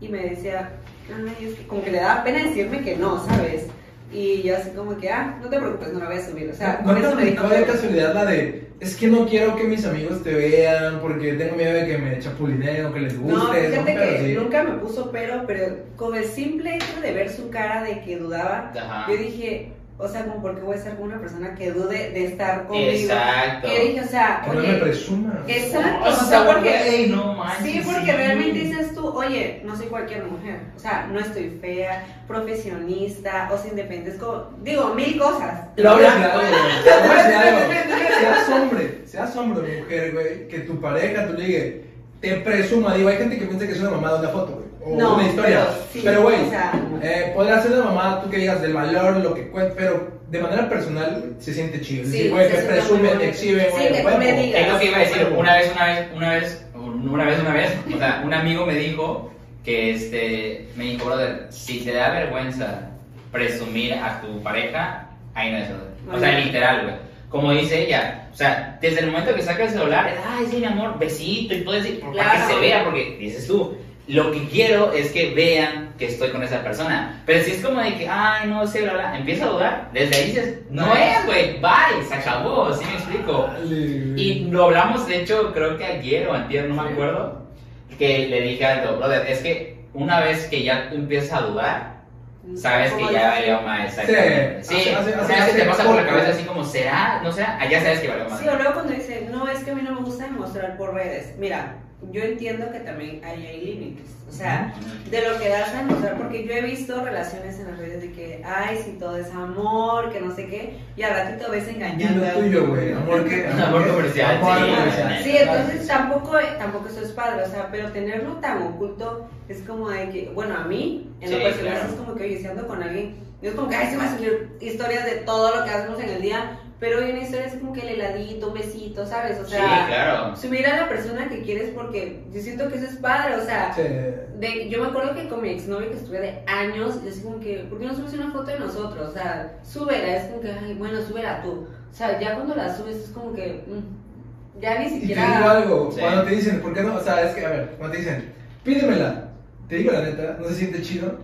Y me decía, ay, es que como que le daba pena decirme que no, ¿sabes? Y yo así como que, ah, no te preocupes, no la voy a subir. O sea, ¿No por eso me dijo de casualidad la de, es que no quiero que mis amigos te vean porque tengo miedo de que me chapulineen o que les guste? No, fíjate que sí. nunca me puso pero, pero con el simple hecho de ver su cara de que dudaba, Ajá. yo dije, o sea, como porque voy a estar con una persona que dude de estar conmigo. Exacto. Que dije, o sea, Que no me oye, presumas. exacto, o sea, porque no manches, Sí, porque sí. realmente dices tú, oye, no soy cualquier mujer, o sea, no estoy fea, profesionista, o sea, independiente, es como, digo, mil cosas. Lo hablas Ya. claro, güey. Te voy a decir algo. Seas hombre, seas hombre o mujer, güey, que tu pareja, tu ligue, te presuma. Digo, hay gente que piensa que es una mamada una foto, güey. O No, una historia. pero sí, güey, o sea- eh, podrá ser una mamada tú que digas del valor, lo que cuenta, pero de manera personal se siente chido. Sí, Sí, güey, siente presume, bonito. exhibe, Sí, güey. que me digas. Es lo que iba a decir, una vez, una vez, una vez, una vez, una vez, o sea, un amigo me dijo que este, me dijo, brother, si te da vergüenza presumir a tu pareja, ahí no es. O sea, literal, güey. Como dice ella, o sea, desde el momento que saca el celular, es, ay, sí, mi amor, besito, y todo eso, para Claro. que se vea, porque dices tú, lo que quiero es que vean que estoy con esa persona. Pero si es como de que, ay, no sé, bla, bla, empieza a dudar, desde ahí dices, no es, güey, bye, se acabó, ¿sí me explico? Dale. Y lo hablamos, de hecho, creo que ayer o antier, no me acuerdo, que le dije algo, brother, es que una vez que ya tú empiezas a dudar, sabes Como que ya valió más, exactamente. Sí, hace- hace- o hace- sea, se te pasa por la cabeza así como, ¿será? ¿No será? Allá sabes que valió más. Sí, o luego cuando dice, no, es que a mí no me gusta demostrar por redes. Mira, yo entiendo que también ahí hay límites. O sea, de lo que das a demostrar, porque yo he visto relaciones en las redes de que, ay, si todo es amor, que no sé qué, y al ratito ves engañando. Dilo a tuyo, güey. Amor que. Amor comercial, Amor sí. comercial. Sí, entonces tampoco, tampoco eso es padre, o sea, pero tenerlo tan oculto es como de que, bueno, a mí, en lo personal, claro. es como que, oye, si ando con alguien, es como que, ay, se va a subir historias de todo lo que hacemos en el día, pero hoy una historia es como que el heladito, un besito, ¿sabes? O Sí, sea, claro. subir a la persona que quieres porque yo siento que eso es padre, o sea, Sí. de, yo me acuerdo que con mi exnovio que estuve de años, yo así como que, ¿por qué no subes una foto de nosotros? O sea, súbela, es como que, ay, bueno, súbela tú. O sea, ya cuando la subes es como que, mm, ya ni Y te siquiera... digo algo, Sí. cuando te dicen, ¿por qué no? O sea, es que, a ver, cuando te dicen, pídemela, te digo la neta, no se siente chido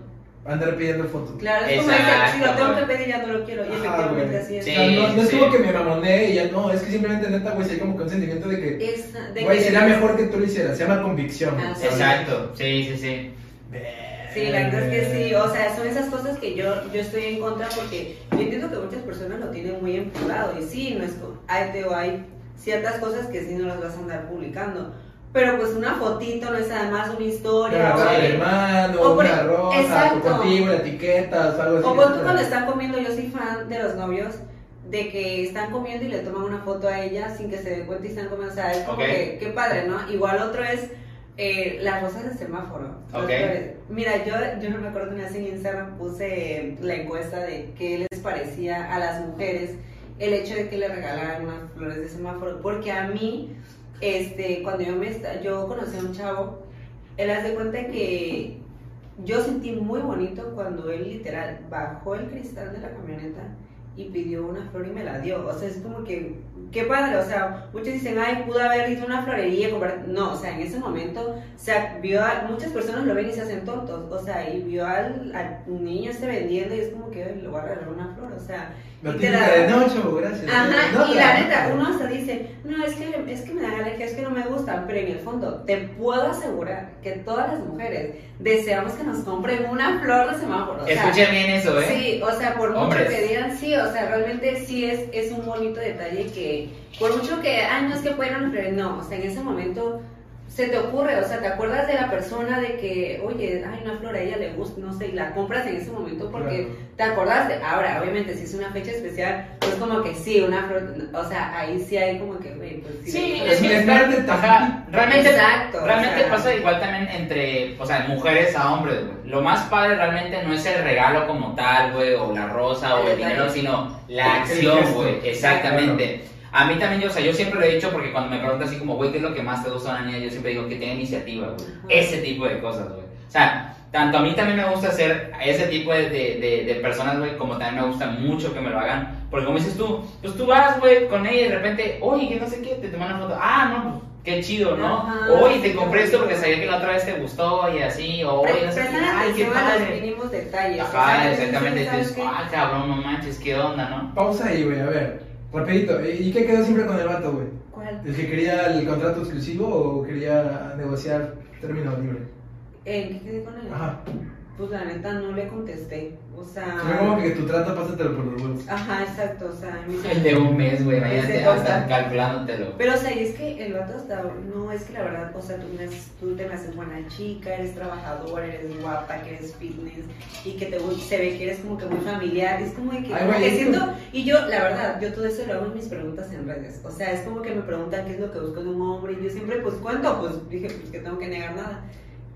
andar pidiendo fotos. Claro, es como si lo tengo que pedir ya no lo quiero. Y Ajá, efectivamente así es. Sí. O sea, no, no es sí. como que me mamoné y ya no, es que simplemente neta, güey, hay como que un sentimiento de que, Es de güey, que- sería mejor que tú lo hicieras, se llama convicción. Ah. Exacto, sí, sí, sí. Sí, la verdad es que sí, o sea, son esas cosas que yo, yo estoy en contra porque yo entiendo que muchas personas lo tienen muy en privado y sí, no es co- hay, te- hay ciertas cosas que sí no las vas a andar publicando, pero pues una fotito no es además una historia. Una o- rosa de hermano, O por- una rosa, exacto. tu contigo, la etiqueta, o algo así. O cuando tú cuando están comiendo, yo soy fan de los novios, de que están comiendo y le toman una foto a ella sin que se dé cuenta y están comiendo, o sea, es como que, qué padre, ¿no? Igual otro es eh, las rosas de semáforo. las Ok. flores. Mira, yo, yo no me acuerdo una vez en Instagram puse la encuesta de qué les parecía a las mujeres el hecho de que le regalaran unas flores de semáforo, porque a mí, este, cuando yo me yo conocí a un chavo, él hace cuenta que yo sentí muy bonito cuando él literal bajó el cristal de la camioneta y pidió una flor y me la dio. O sea, es como que, qué padre. O sea, muchos dicen, ay, pude haber ido a una florería, comprar. No, o sea, en ese momento, o sea, vio a, muchas personas lo ven y se hacen tontos. O sea, y vio al, al niño este vendiendo y es como que, le voy a regalar una flor. O sea, La y te típica la- de no, chavo, gracias. Ajá, No, y la la- neta, uno hasta dice, no, es que, es que me dan alergia, es que no me gustan, pero en el fondo te puedo asegurar que todas las mujeres deseamos que nos compren una flor de semáforo. O sea, Escuchen bien eso, ¿eh? Sí, o sea, por mucho Hombres. que digan sí, o sea, realmente sí es, es un bonito detalle que, por mucho que, ay, no es que ofrecer, no, o sea, en ese momento se te ocurre, o sea, te acuerdas de la persona de que, oye, ay, una flor a ella le gusta, no sé, y la compras en ese momento porque Claro. te acordaste. Ahora, obviamente, si es una fecha especial, pues como que sí, una flor, o sea, ahí sí hay como que, güey, pues sí. Sí, es que realmente, Exacto, realmente o sea. pasa igual también entre, o sea, mujeres a hombres, güey. Lo más padre realmente no es el regalo como tal, güey, o la rosa o El dinero, sino la acción, güey, exactamente. A mí también, yo, o sea, yo siempre lo he dicho porque cuando me preguntan así como, güey, ¿qué es lo que más te gusta de una niña? Yo siempre digo que tenga iniciativa, güey. Ese tipo de cosas, güey. O sea, tanto a mí también me gusta hacer ese tipo de, de, de- de personas, güey, como también me gusta mucho que me lo hagan. Porque como dices tú, pues tú vas, güey, con ella y de repente, oye, que no sé qué, te toman una foto. Ah, no, pues qué chido, ¿no? Ajá, Oye, te compré esto porque sabía que la otra vez te gustó y así. O oye, no sé qué. Ay, qué padre. mínimos detalles. Ajá, exactamente. ¿sabes Dices, ah, cabrón, no manches, qué onda, ¿no? Pausa ahí, güey, a ver. Rapidito. ¿Y qué quedó siempre con el vato, güey? ¿Cuál? ¿El que quería el contrato exclusivo o quería negociar término libre? ¿En qué quedé con él? Ajá. Pues la neta no le contesté. O sea. Se ve como que tu trato pásatelo por los huevos. Ajá, exacto. O sea, me dice- El de un mes, güey, Ese hasta cosa. calculándotelo. Pero, o sea, y es que el vato hasta. No, es que la verdad, o sea, tú, me haces- tú te me haces buena chica, eres trabajadora, eres guapa, que eres fitness y que te, gu- se ve que eres como que muy familiar. Es como de que. Ay, como güey, que es siento. Y yo, la verdad, yo todo eso lo hago en mis preguntas en redes. O sea, es como que me preguntan qué es lo que busco de un hombre y yo siempre, pues cuento, pues dije, pues que tengo que negar nada.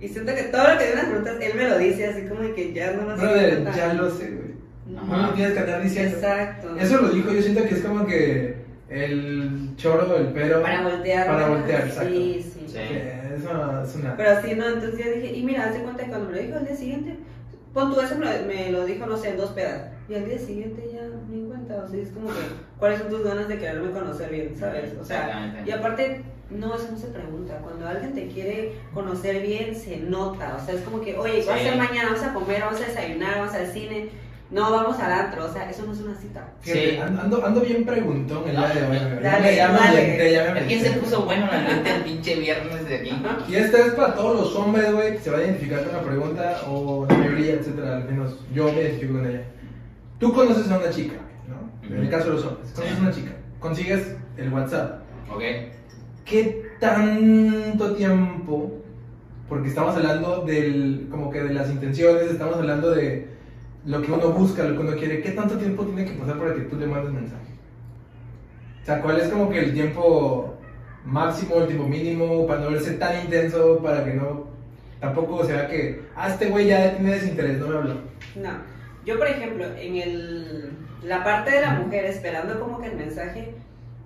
Y siento que todo lo que de las preguntas, él me lo dice así como de que ya no lo sé. Brother, ya lo sé, güey. Ajá. No lo tienes que andar diciendo. Exacto. Eso lo dijo, yo siento que es como que el choro, el pero. Para voltear. Para ¿no? voltear, exacto. Sí, sí. Sí. que Eso es una. Pero sí, no, entonces yo dije, y mira, hace cuenta que cuando me lo dijo al día siguiente, pon tú eso me lo, me lo dijo, no sé, en dos pedazos. Y al día siguiente ya me di cuenta, o sea, es como que, ¿cuáles son tus ganas de quererme conocer bien, sabes? O sea, y aparte, no, eso no se pregunta. Cuando alguien te quiere conocer bien, se nota. O sea, es como que, oye, ¿qué vas a hacer mañana? Vamos a comer, vamos a desayunar, vamos al cine. No, vamos al antro. O sea, eso no es una cita. Fíjate, Sí. ando, ando bien preguntón el día de hoy, Dale, me- ya me dale. me ¿Quién se puso bueno la neta el pinche viernes de aquí? Y esta es para todos los hombres, güey, que se va a identificar con la pregunta, o la mayoría, etcétera, al menos yo me identifico con ella. Tú conoces a una chica, ¿no? En el caso de los hombres, conoces a una chica, consigues el WhatsApp. Ok. ¿Qué tanto tiempo? Porque estamos hablando del, como que de las intenciones, estamos hablando de lo que uno busca, lo que uno quiere. ¿Qué tanto tiempo tiene que pasar para que tú le mandes mensaje? O sea, ¿cuál es como que el tiempo máximo, el tiempo mínimo, para no verse tan intenso, para que no, tampoco se vea que, ah, este güey ya tiene desinterés, no me habló. No, yo por ejemplo, en el, la parte de la mujer esperando como que el mensaje,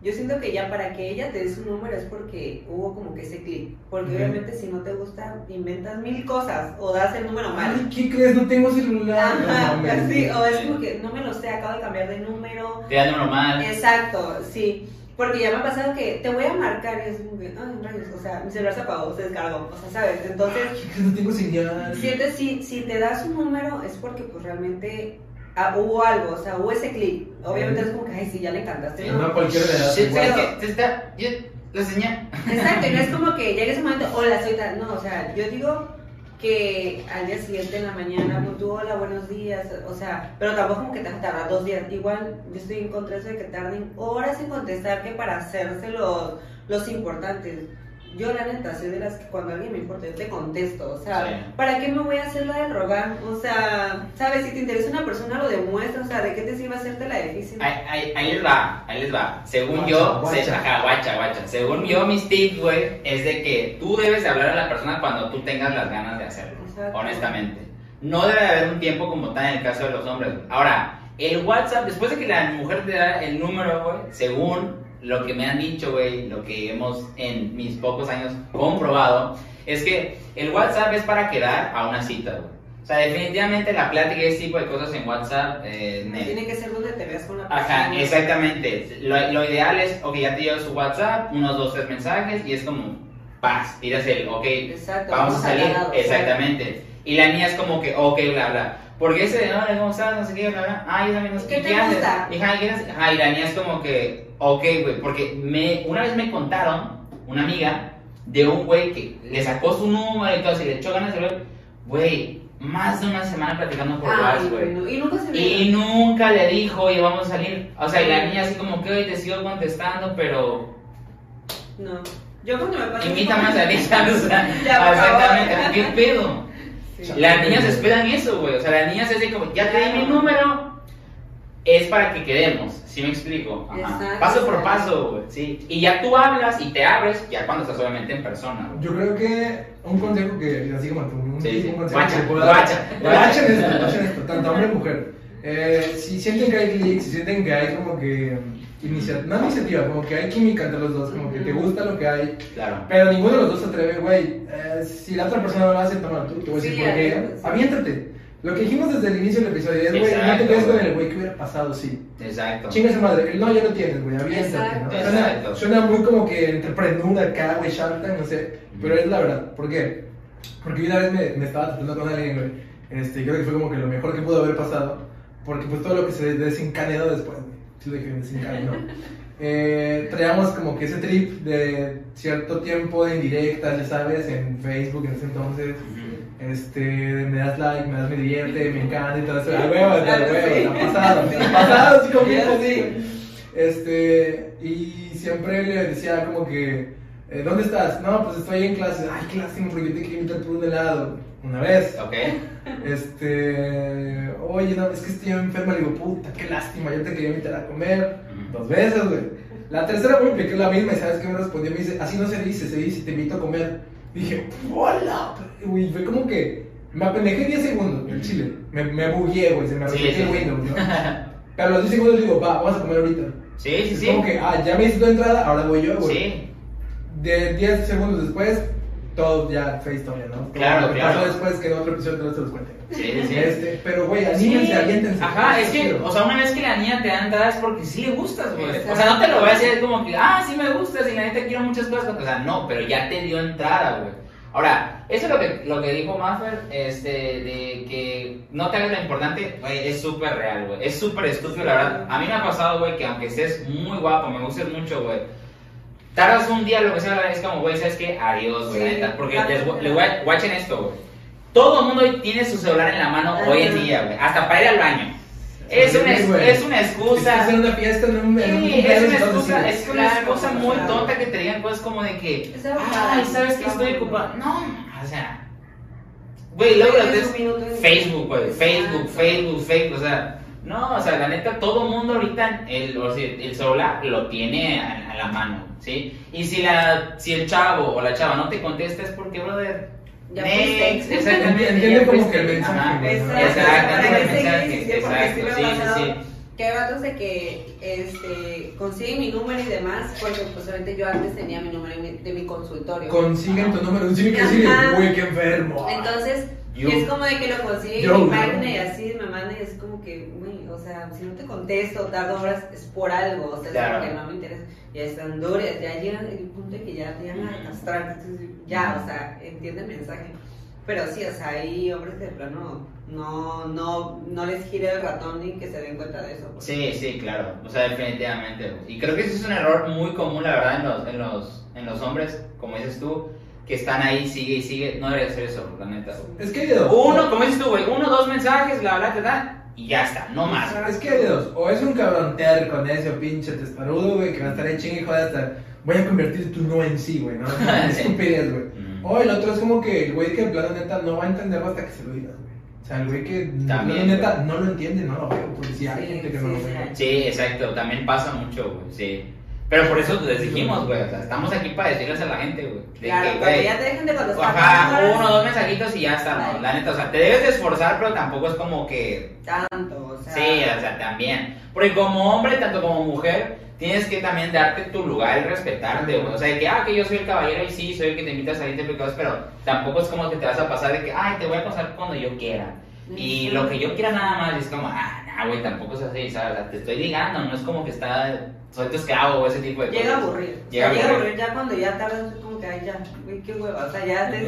yo siento que ya para que ella te dé su número es porque hubo como que ese clic. Porque obviamente si no te gusta, inventas mil cosas o das el número Ay, mal. ¿qué crees? No tengo celular. Ajá, No así, o es como que no me lo sé, acabo de cambiar de número. Te dan normal. Exacto, sí. Porque ya me ha pasado que te voy a marcar y es como que, ay, rayos, o sea, mi celular se apagó, se descargó, o sea, ¿sabes? Entonces, ¿Qué crees? No tengo señal. Sientes, si, si te das un número es porque pues realmente ah, hubo algo, o sea, hubo ese clic. Obviamente es como que, ay, sí, ya le encantaste. No cualquiera le das Sí, igual. Te está. Yo, la señal. Exacto, y no es como que llegue ese momento, hola, soy tal. No, o sea, yo digo que al día siguiente en la mañana, pues tú, hola, buenos días, o sea, pero tampoco como que te tarda dos días. Igual yo estoy en contra de eso de que tarden horas en contestar que para hacerse los, los importantes. Yo la neta soy de las que cuando alguien me importa, yo te contesto. O sea, Sí. ¿para qué me voy a hacer la del rogar? O sea, ¿sabes? Si te interesa una persona, lo demuestra. O sea, ¿de qué te sirve hacerte la difícil? Ahí, ahí- ahí les va, ahí les va. Según Guacha, yo, guacha. se- ajá, guacha, guacha. Según yo, mis tips, güey, es de que tú debes de hablar a la persona cuando tú tengas las ganas de hacerlo. Exacto. Honestamente. No debe de haber un tiempo como tal en el caso de los hombres. Ahora, el WhatsApp, después de que la mujer te da el número, güey, según lo que me han dicho, güey, lo que hemos en mis pocos años comprobado, es que el WhatsApp es para quedar a una cita, güey. O sea, definitivamente la plática y ese tipo de cosas en WhatsApp, eh, No ne- tiene que ser donde te veas con la persona. Ajá, exactamente. Lo, lo ideal es, ok, ya te lleva su WhatsApp, unos dos, tres mensajes y es como, paz, tiras el, ok, Exacto, vamos a salir. al lado, Exactamente. Y la niña es como que, ok, bla, bla. Porque ese de, hola, ¿cómo estás? No sé qué, bla, bla. Ah, yo también no sé ¿Qué te haces?" gusta? Y, ajá, ¿y qué y niña es como que, ok, güey, porque me, una vez me contaron, una amiga, de un güey que le sacó su número y todo, y le echó ganas de ver, güey, más de una semana platicando por WhatsApp, güey. bueno, Y nunca se Y ve. nunca le dijo, oye, vamos a salir. O sea, y la niña así como que hoy te sigo contestando, pero No. Yo cuando me pasa. invítame a salir, ¿sabes? O sea, Ya, exactamente. ¿qué pedo? Sí. Las niñas esperan eso, güey. O sea, las niñas es de como, ya te di mi número, es para que quedemos. ¿Sí me explico? Ajá. Exacto, Paso por exacto. paso, güey. Sí. Y ya tú hablas y te abres, ya cuando estás obviamente en persona, güey. Yo creo que un consejo que, así como tú, un, Sí, sí. un consejo Guacha, que puedo dar- guacha, guacha. Esto, guachen esto, tanto hombre como mujer. Eh, si sienten que hay clic, si sienten que hay como que inicia, no iniciativa, como que hay química entre los dos, como que te gusta lo que hay, Claro. pero ninguno de los dos se atreve, güey. eh, si la otra persona no lo hace, toma tú, te voy a decir Sí, por qué. aviéntate. Lo que dijimos desde el inicio del episodio es, güey, no te quedes con el güey que hubiera pasado, sí. Exacto. Chinga su madre, el no ya lo tienes, güey, aviéntate, ¿no? Exacto. Suena, suena muy como que entrepreneur acá, güey, Shark Tank, no sé, pero es la verdad. ¿Por qué? Porque una vez me, me estaba tratando con alguien, güey, este, creo que fue como que lo mejor que pudo haber pasado, porque pues todo lo que se desencadenó después, sí lo dije, desencadenó. Eh, traíamos como que ese trip de cierto tiempo de indirectas, ya sabes, en Facebook en ese entonces. Ujú. Este, me das like, me das me divierte, me encanta y todo eso. Sí. La hueva, la hueva, sí. la pasada, la como Ya, así, sí. Este, y siempre le decía como que, eh, ¿dónde estás? No, pues estoy en clase. Ay, qué lástima, porque yo te quería invitar por un helado. Una vez. Ok. Este, oye, no, es que estoy enferma. Le digo, puta, qué lástima, yo te quería invitar a comer. Dos veces, güey. La tercera, me aplicó la misma y ¿sabes qué me respondió? Me dice, así no se dice, se dice, te invito a comer. Dije, hola, güey, fue como que me apendejé 10 segundos en Chile. Me, me bugué, güey, se me Sí, repitió el sí. Windows, ¿no? Pero a los 10 segundos digo, va, vamos a comer ahorita. Sí, sí, Es sí. como que, ah, ya me hice tu entrada, ahora voy yo, güey. Sí. De 10 segundos después, todo ya fue historia, ¿no? Claro, Lo que claro. pasó después que en otro episodio no se los cuente. Sí, sí, sí. Este, pero, güey, anímense, aviéntense. Ajá, es que, Quiero. o sea, una vez que la niña te da entrada es porque sí le gustas, güey. O sea, no te lo voy a decir como que, ah, sí me gustas y la neta quiero muchas cosas. O sea, no, pero ya te dio entrada, güey. Ahora, eso es lo que, lo que dijo Maffer, este, de que no te hagas lo importante, güey, es súper real, güey. Es súper estúpido, la verdad. A mí me ha pasado, güey, que aunque estés muy guapo, me gustes mucho, güey. Tardas un día, lo que sea, es como, güey, ¿sabes qué? Adiós, güey, Sí, neta. Porque claro. les, les voy a, watchen esto, güey. Todo el mundo hoy tiene su celular en la mano hoy en día, güey. Hasta para ir al baño. Es una, Sí, es una excusa. hacer una fiesta en un, en un Sí, es una excusa, es una Claro, excusa muy tonta que te digan cosas como de que, ay, ¿sabes que claro. estoy ocupado? No, o sea, güey, luego lo Facebook, güey, Facebook, Exacto. Facebook, Facebook, o sea, no, o sea, la neta, todo mundo ahorita, el, o sea, el celular lo tiene a, a la mano, ¿sí? Y si, la, si el chavo o la chava no te contesta es porque, brother, Ya next, exactamente. Entiende ya como que el mensaje, ¿no? Exacto, sí, sí exacto, me ha sí, sí, pasado. sí. Que hay vatos de que este, consiguen mi número y demás, porque pues obviamente yo antes tenía mi número de mi, de mi consultorio. Consiguen tu número, sí, que güey, qué enfermo. Entonces, Yo- y es como de que lo en mi ¿no? página y así me mandan y es como que, güey, o sea, si no te contesto, tardo horas, es por algo, o sea, Claro. es porque no me interesa. Ya están duras, ya llegan el punto de que ya te llegan a castrar, ya, o sea, entiende el mensaje. Pero sí, o sea, hay hombres de plano no, no, no les gire el ratón ni que se den cuenta de eso. Sí, sí, claro. O sea, definitivamente. Y creo que ese es un error muy común, la verdad, en los, en los, en los hombres, como dices tú, que están ahí, sigue y sigue. No debería ser eso, la neta. Es que hay dos. Uno, como dices tú, güey, uno, dos mensajes, bla, bla, bla, bla, y ya está, no más. Es que hay dos. O es un cabrón terco, necio, pinche testarudo, güey, que va a estar ahí chingue hasta voy a convertir tu no en sí, güey, ¿no? Sí. estupidez, güey. Mm. O el otro es como que el güey que en plano neta no va a entenderlo hasta que se lo digas, güey. O sea, el güey que en También, neta güey. no lo entiende, no lo veo, porque si hay Sí, gente que no lo ve. Sí, exacto, también pasa mucho, güey, sí. Pero por eso les dijimos, güey, o sea, estamos aquí para decirles a la gente, güey. Claro, que, güey, ya te dejen de contestar. Ajá, uno dos mensajitos y ya está, ¿no? La neta, o sea, te debes de esforzar, pero tampoco es como que Tanto, o sea. Sí, o sea, también. Porque como hombre, tanto como mujer, tienes que también darte tu lugar y respetarte, güey. O sea, de que, ah, que yo soy el caballero y sí, soy el que te invita a salir de pecados, pero tampoco es como que te vas a pasar de que, ay, te voy a pasar cuando yo quiera. Y lo que yo quiera nada más, es como, ah, no, güey, tampoco es así, ¿sabes? Te estoy ligando, no es como que está, soy tu esclavo o ese tipo de Llega a cosas. aburrir. O Llega sea, a llega a aburrir. ya cuando ya tardas como que, ay, ya, güey, qué hueva. O sea, ya te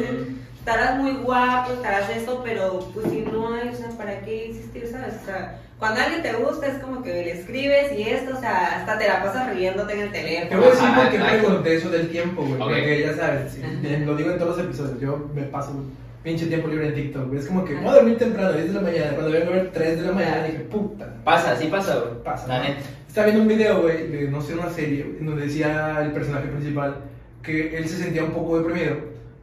estarás muy guapo, estarás esto, pero pues si no hay, o sea, ¿para qué insistir, sabes? O sea, cuando alguien te gusta es como que le escribes y esto, o sea, hasta te la pasas riéndote en el Te teléfono. voy a decir por qué pregunté eso del tiempo, güey. Porque ya sabes, sí, lo digo en todos los episodios. Yo me paso pinche tiempo libre en TikTok, güey. Es como que voy a dormir temprano, 10 de la mañana. Cuando vengo a ver 3 de la mañana, dije, puta. Pasa, sí pasa, güey. Pasa. La neta. Estaba viendo un video, güey, de no sé, una serie, güey, en donde decía el personaje principal que él se sentía un poco deprimido.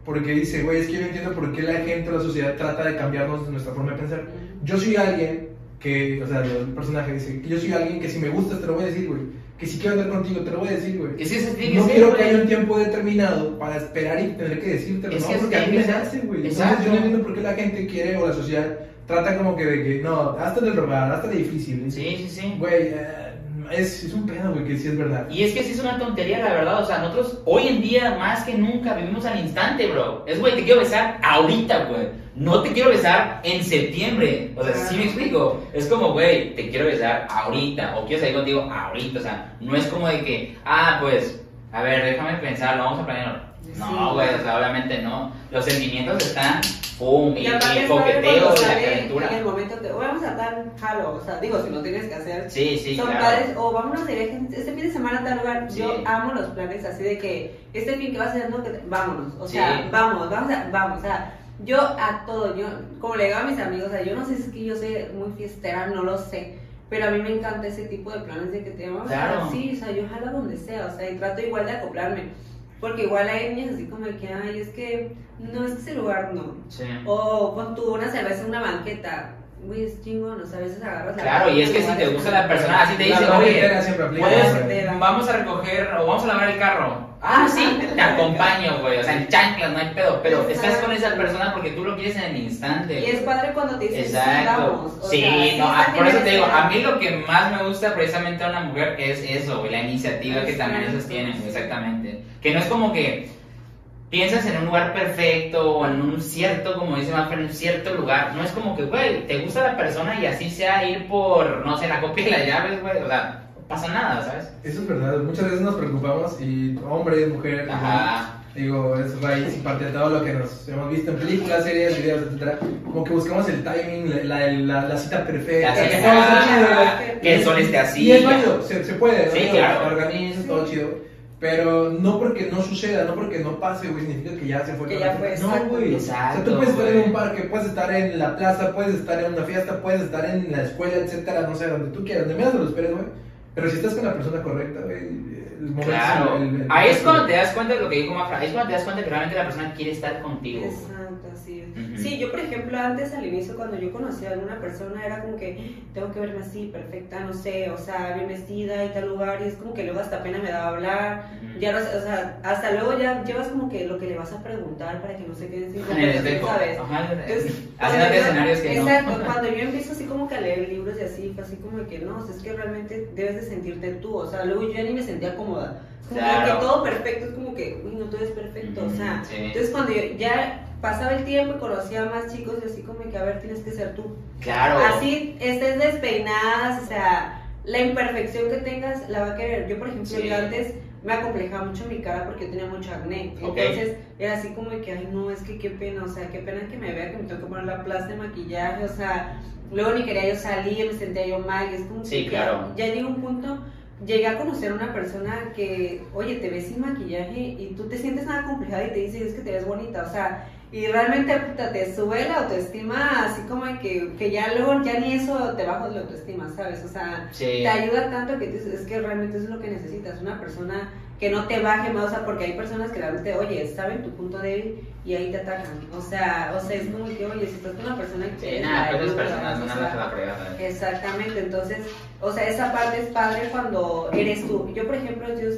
Porque dice, güey, es que yo no entiendo por qué la gente o la sociedad trata de cambiarnos nuestra forma de pensar. Yo soy alguien que, o sea, el personaje dice, que yo soy alguien que si me gustas te lo voy a decir, güey. Que si quiero andar contigo te lo voy a decir, güey. Que sí se tiene que No ser, quiero que haya un tiempo determinado para esperar y tener que decírtelo, Es ¿no? que Porque a sí, mí me nace, güey. Entonces Exacto. yo no entiendo por qué la gente quiere o la sociedad trata como que de que, no, hazte del rogar, hazte de difícil. Sí, sí, sí. Güey, eh, es, es un pedo, güey, que sí es verdad. Y es que sí es una tontería, la verdad. O sea, nosotros hoy en día, más que nunca, vivimos al instante, bro. Es, güey, te quiero besar ahorita, güey. No te quiero besar en septiembre. O sea, sí me explico. Es como, güey, te quiero besar ahorita. O quiero salir contigo ahorita. O sea, no es como de que, ah, pues, a ver, déjame pensar, lo vamos a planear. No, Sí. güey, o sea, obviamente no. Los sentimientos están, pum, y, Y el coqueteo y la calentura. en el momento que, "Oh, vamos a tal jalo, o sea, digo, si no tienes que hacer. Sí, sí, Son claro. padres, o vámonos de viaje este fin de semana a tal lugar. Sí. Yo amo los planes así de que este fin que vas haciendo, te- vámonos. O sea, Sí. vamos, vamos, a, vamos. O sea, yo a todo, yo, como le digo a mis amigos, o sea, yo no sé si es que yo soy muy fiestera, no lo sé. Pero a mí me encanta ese tipo de planes de que te vamos Claro. a sí, o sea, yo jalo donde sea, o sea, y trato igual de acoplarme. Porque igual hay niñas así como que, ay, es que no es que ese lugar no. Sí. O con tu una cerveza en una banqueta. Güey, es chingón, o sea, a veces agarras la Claro, y es que si te gusta la persona, así te dice, La oye, puedes, vamos a recoger o vamos a lavar el carro. Ah, sí, te acompaño, güey. O sea, en chanclas, no hay pedo. Pero estás con esa persona porque tú lo quieres en el instante. Y es padre cuando te dicen, Exacto. O Sí, sea, no, ah, por eso te digo, a mí lo que más me gusta precisamente a una mujer es eso, güey, la iniciativa que también ellos tienen, exactamente. Que no es como que piensas en un lugar perfecto o en un cierto, como dice Maffer, en un cierto lugar. No es como que, güey, te gusta la persona y así sea ir por, no sé, la copia de las llaves, güey. O sea, pasa nada, ¿sabes? Eso es verdad, muchas veces nos preocupamos y hombre, mujer, Ajá. digo, es raíz y parte de todo lo que nos hemos visto en películas, series, videos, etcétera. Como que buscamos el timing, la, la, la cita perfecta. La que cita- todo está Ah, chido, que el sol esté así. Y es válido, se, se puede, ¿no? Sí, claro. Organizas, todo chido. Pero no porque no suceda, no porque no pase, güey, significa que ya se fue. Que ya fue. No, exacto. güey. O Exacto, sea, tú puedes estar en güey. un parque, puedes estar en la plaza, puedes estar en una fiesta, puedes estar en la escuela, etcétera, no sé, donde tú quieras, donde menos te lo esperes, güey. Pero si estás con la persona correcta, güey, el momento Claro. el- el- Ahí es cuando te das cuenta de lo que dijo Mafra. Ahí es cuando te das cuenta que realmente la persona quiere estar contigo. Exacto. Sí, yo por ejemplo antes al inicio cuando yo conocí a alguna persona era como que tengo que verme así, perfecta, no sé, o sea, bien vestida y tal lugar y es como que luego hasta pena me daba hablar, Ujú. ya no o sea, hasta luego ya llevas como que lo que le vas a preguntar para que no se quede sin. ¿sabes? Ajá, Entonces, yo- escenarios que no. Exacto, cuando yo empiezo así como que a leer libros y así, fue así como que no, o sea, es que realmente debes de sentirte tú, o sea, luego yo ya ni me sentía cómoda. Como Claro. que todo perfecto, es como que, uy, no todo es perfecto, o sea, Sí. entonces cuando yo ya pasaba el tiempo y conocía a más chicos y así como que, a ver, tienes que ser tú. Claro. Así estés despeinadas, o sea, la imperfección que tengas la va a querer. Yo, por ejemplo, Sí. yo antes me acomplejaba mucho mi cara porque yo tenía mucho acné. Ok. Entonces era así como que, ay, no, es que qué pena, o sea, qué pena que me vea que me tengo que poner la plasta de maquillaje, o sea, luego ni quería yo salir, me sentía yo mal, y es como Sí, que claro. ya, ya llega un punto. Llegué a conocer a una persona que, oye, te ves sin maquillaje y tú te sientes nada complejada y te dice, es que te ves bonita, o sea, y realmente puta, te sube la autoestima, así como que, que ya luego, ya ni eso te bajas la autoestima, ¿sabes? O sea, Sí. te ayuda tanto que dices, es que realmente eso es lo que necesitas, una persona que no te baje más, o sea, porque hay personas que realmente, oye, saben tu punto débil y ahí te atacan. O sea, o sea, es como que, oye, si estás con una persona que Sí, quieres, nada, ayuda, personas no o andan sea, a la fregada. Exactamente, entonces, o sea, esa parte es padre cuando eres tú. Yo, por ejemplo, yo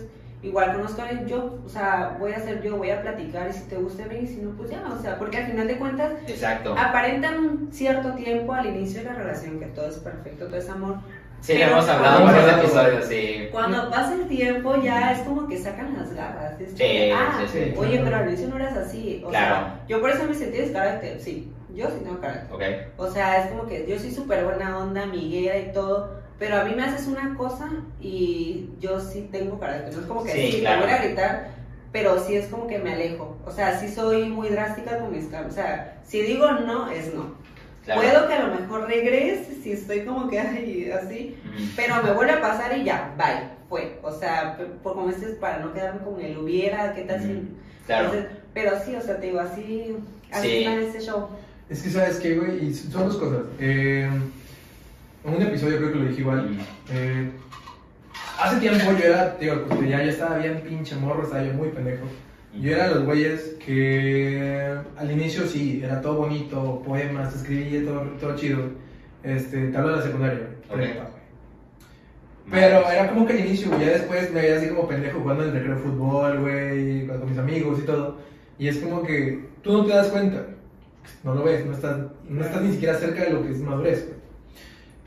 igual conozco a yo, o sea, voy a ser yo, voy a platicar y si te gusta bien y si no, pues ya, o sea, porque al final de cuentas Exacto. aparentan un cierto tiempo al inicio de la relación que todo es perfecto, todo es amor. Sí, lo hemos hablado en varios episodios, sí. Cuando pasa el tiempo ya es como que sacan las garras. Es Sí, que, ah, sí, sí. oye, pero al inicio no eras así. O Claro. sea, yo por eso me sentí de carácter, sí, yo sí tengo carácter. Ok. O sea, es como que yo soy súper buena onda, amiguera y todo, pero a mí me haces una cosa y yo sí tengo carácter. No es como que Sí, sí, claro. te voy a gritar, pero sí es como que me alejo. O sea, sí soy muy drástica con mis cambios. O sea, si digo no, es no. Claro. Puedo que a lo mejor regrese si estoy como que ay, así, Ujú. pero me vuelve a pasar y ya, bye, fue. O sea, por como este es para no quedarme con el hubiera, qué tal si. Ujú, claro. Entonces, pero sí, o sea, te digo, así, así Sí. este show. Es que, ¿sabes qué, güey? Y son dos cosas. Eh, en un episodio creo que lo dije igual. Eh, hace tiempo yo era, digo, pues ya, ya estaba bien pinche morro, estaba yo muy pendejo. Yo era de los güeyes que al inicio sí, era todo bonito, poemas, escribía todo, todo chido. Este, te hablo de la secundaria, prepa. Pero era como que al inicio, ya después me veía así como pendejo jugando en el recreo de fútbol, güey, con mis amigos y todo. Y es como que tú no te das cuenta, no lo ves, no estás, no estás ni siquiera cerca de lo que es madurez.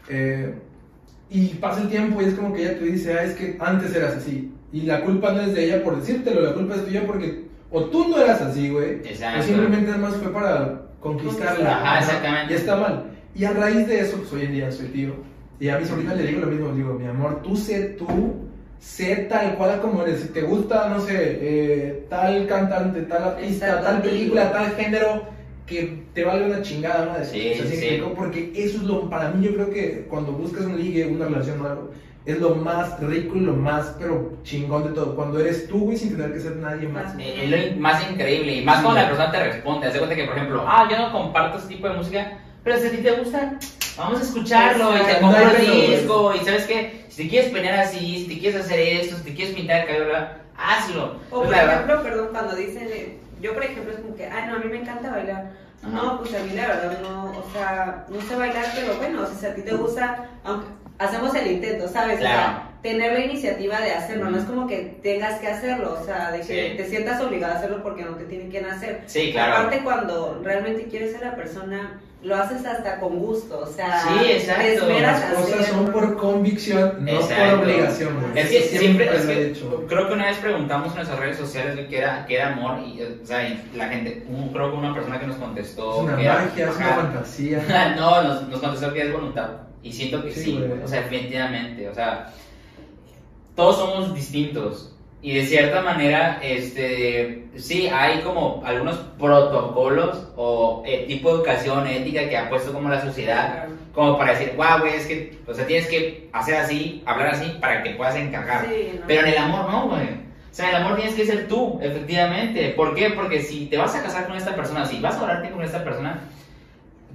Eh, y pasa el tiempo y es como que ella te dice, ah, es que antes eras así. Y la culpa no es de ella por decírtelo, la culpa es tuya porque o tú no eras así, güey, Exacto. o simplemente además fue para conquistarla. Ajá, exactamente. Y está mal. Y a raíz de eso, pues hoy en día soy tío. Y a mi sobrina le digo lo mismo, le digo, mi amor, tú sé tú, sé tal cual como eres. Si te gusta, no sé, eh, tal cantante, tal artista, tal película, tal género, que te valga una chingada madre. Sí, O sea, ¿sí sí. Porque eso es lo, para mí yo creo que cuando buscas un ligue, una relación o algo, es lo más rico y lo más, pero chingón de todo. Cuando eres tú, güey, sin tener que ser nadie más. Es lo más increíble y más cuando la persona te responde. Haz de cuenta que, por ejemplo, ah, yo no comparto ese tipo de música, pero si a ti te gusta, vamos a escucharlo y te compro el güey. disco. Y sabes qué, si te quieres peinar así, si te quieres hacer esto, si te quieres pintar el cabello, hazlo. O Pues, por ejemplo, perdón, cuando dicen, eh, yo por ejemplo es como que, ay no, a mí me encanta bailar. Ajá. No, pues a mí la verdad no, o sea, no sé bailar, pero bueno, o sea, si a ti te gusta, aunque hacemos el intento, ¿sabes? O sea, tener la iniciativa de hacerlo, no es como que tengas que hacerlo, o sea, de que Sí. te sientas obligada a hacerlo porque no te tienen que hacer. Sí, claro. Aparte cuando realmente quieres ser la persona, lo haces hasta con gusto, o sea, Sí, exacto. Las cosas son por convicción, no Exacto. por obligación, güey. Es que Eso siempre, es que dicho. creo que una vez preguntamos en nuestras redes sociales qué era, qué era amor y, o sea, y la gente, un- creo que una persona que nos contestó Es una que era- magia, es una fantasía. no, nos, nos contestó que es voluntad. Y siento que Sí, o sea, definitivamente. O sea, todos somos distintos. Y de cierta manera, este, sí, hay como algunos protocolos o eh, tipo de educación ética que ha puesto como la sociedad, como para decir, wow, güey, es que, o sea, tienes que hacer así, hablar así, para que puedas encajar. Sí, ¿no? Pero en el amor no, güey. O sea, en el amor tienes que ser tú, efectivamente. ¿Por qué? Porque si te vas a casar con esta persona, si vas a hablar con esta persona,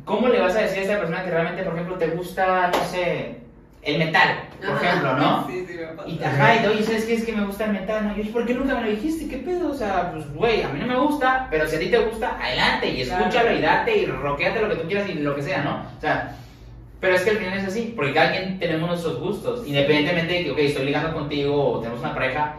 ¿cómo le vas a decir a esta persona que realmente, por ejemplo, te gusta, no sé, el metal, por Ajá. ejemplo, ¿no? Sí, sí, me pasa. Y ajá, y oye, ¿sabes qué? Es que me gusta el metal, ¿no? Y yo, ¿por qué nunca me lo dijiste? ¿Qué pedo? O sea, pues, güey, a mí no me gusta, pero si a ti te gusta, adelante, y Claro. escúchalo, y date, y roqueate lo que tú quieras, y lo que sea, ¿no? O sea, pero es que al final es así, porque cada quien tenemos nuestros gustos, independientemente de que, ok, estoy ligando contigo o tenemos una pareja,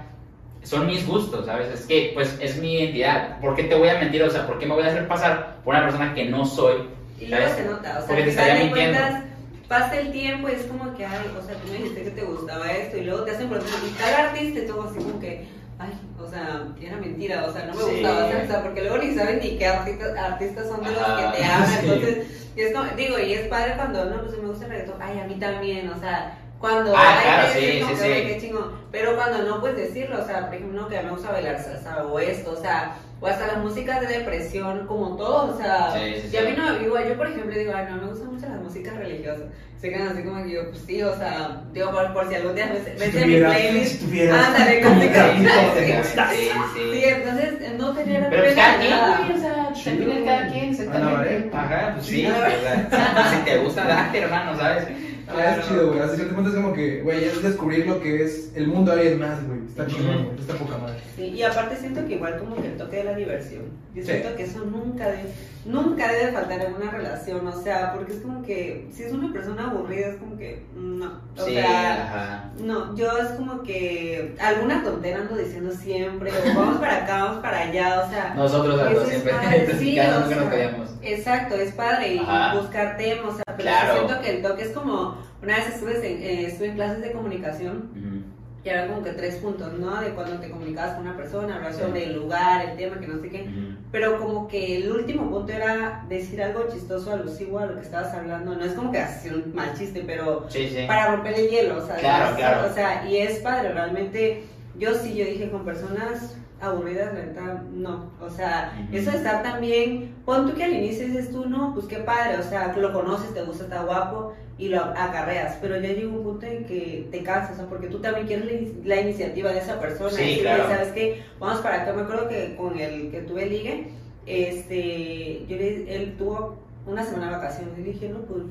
son mis gustos, ¿sabes? Es que, pues, es mi identidad. ¿Por qué te voy a mentir? O sea, ¿por qué me voy a hacer pasar por una persona que no soy? Y luego se nota, o sea, Porque te estaría mintiendo. cuentas, pasa el tiempo y es como que, ay, o sea, tú me dijiste que te gustaba esto y luego te hacen preguntas y tal artista y todo así como que, ay, o sea, era mentira, o sea, no me Sí. gustaba, o sea, porque luego ni saben ni qué artistas, artistas son de los que te aman, sí. entonces, y es como, digo, y es padre cuando, no, pues me gusta el reggaetón, ay, a mí también, o sea, cuando Ah, hay claro, veces sí, como sí, que, sí. "Ay, qué chingón", pero cuando no puedes decirlo, o sea, por ejemplo, no, que me gusta bailar salsa o esto, o sea, o hasta las músicas de depresión, como todo, o sea, Sí, sí, y a mí no, igual yo por ejemplo digo, ay, no me gustan mucho las músicas religiosas, se quedan así como que yo, pues sí, o sea, digo, por, por si algún día ves, en mi playlist, si ándale, casi, casi, Carlitos sí, sí. Sí, entonces no tener Pero pues cada quien, o sea, es cada quien, Ah, no, exactamente. ¿eh? Ajá, pues sí, Sí. o sea, si te gusta, date, hermano, ¿sabes? Ah, es chido, güey. Hasta cierto punto es como que, güey, es descubrir lo que es el mundo alguien más, güey. Está chingón, güey. Está poca madre. Sí, y aparte siento que igual como que el toque de la diversión. Yo Sí. siento que eso nunca debe, nunca debe faltar en una relación, o sea, porque es como que si es una persona aburrida es como que no, o Sí, sea, ajá. no, yo es como que alguna tontera ando diciendo siempre, o vamos para acá, vamos para allá, o sea, Nosotros dos siempre sí, o nunca nos sea, callamos. Exacto, es padre y Ajá. buscar temas, o sea, pero Claro. siento que el toque es como, una vez estuve en, eh, estuve en clases de comunicación Ujú. y eran como que tres puntos, ¿no? De cuando te comunicabas con una persona, hablar Sí. sobre el lugar, el tema, que no sé qué. Ujú. Pero como que el último punto era decir algo chistoso, alusivo a lo que estabas hablando. No es como que hacer un mal chiste, pero Sí, sí. para romper el hielo, o sea, Claro, claro. o sea, y es padre, realmente. Yo sí, yo dije con personas aburridas, la neta, no. O sea, eso de estar también, pon tú que al inicio dices tú, no, pues qué padre, o sea, lo conoces, te gusta, está guapo y lo acarreas, pero ya llega un punto en que te cansas, o sea, porque tú también quieres la, in- la iniciativa de esa persona. Sí, y claro. ¿sabes qué? Vamos para acá. Me acuerdo que con el que tuve ligue, este, yo le, él tuvo una semana de vacaciones. Y dije, no, pues,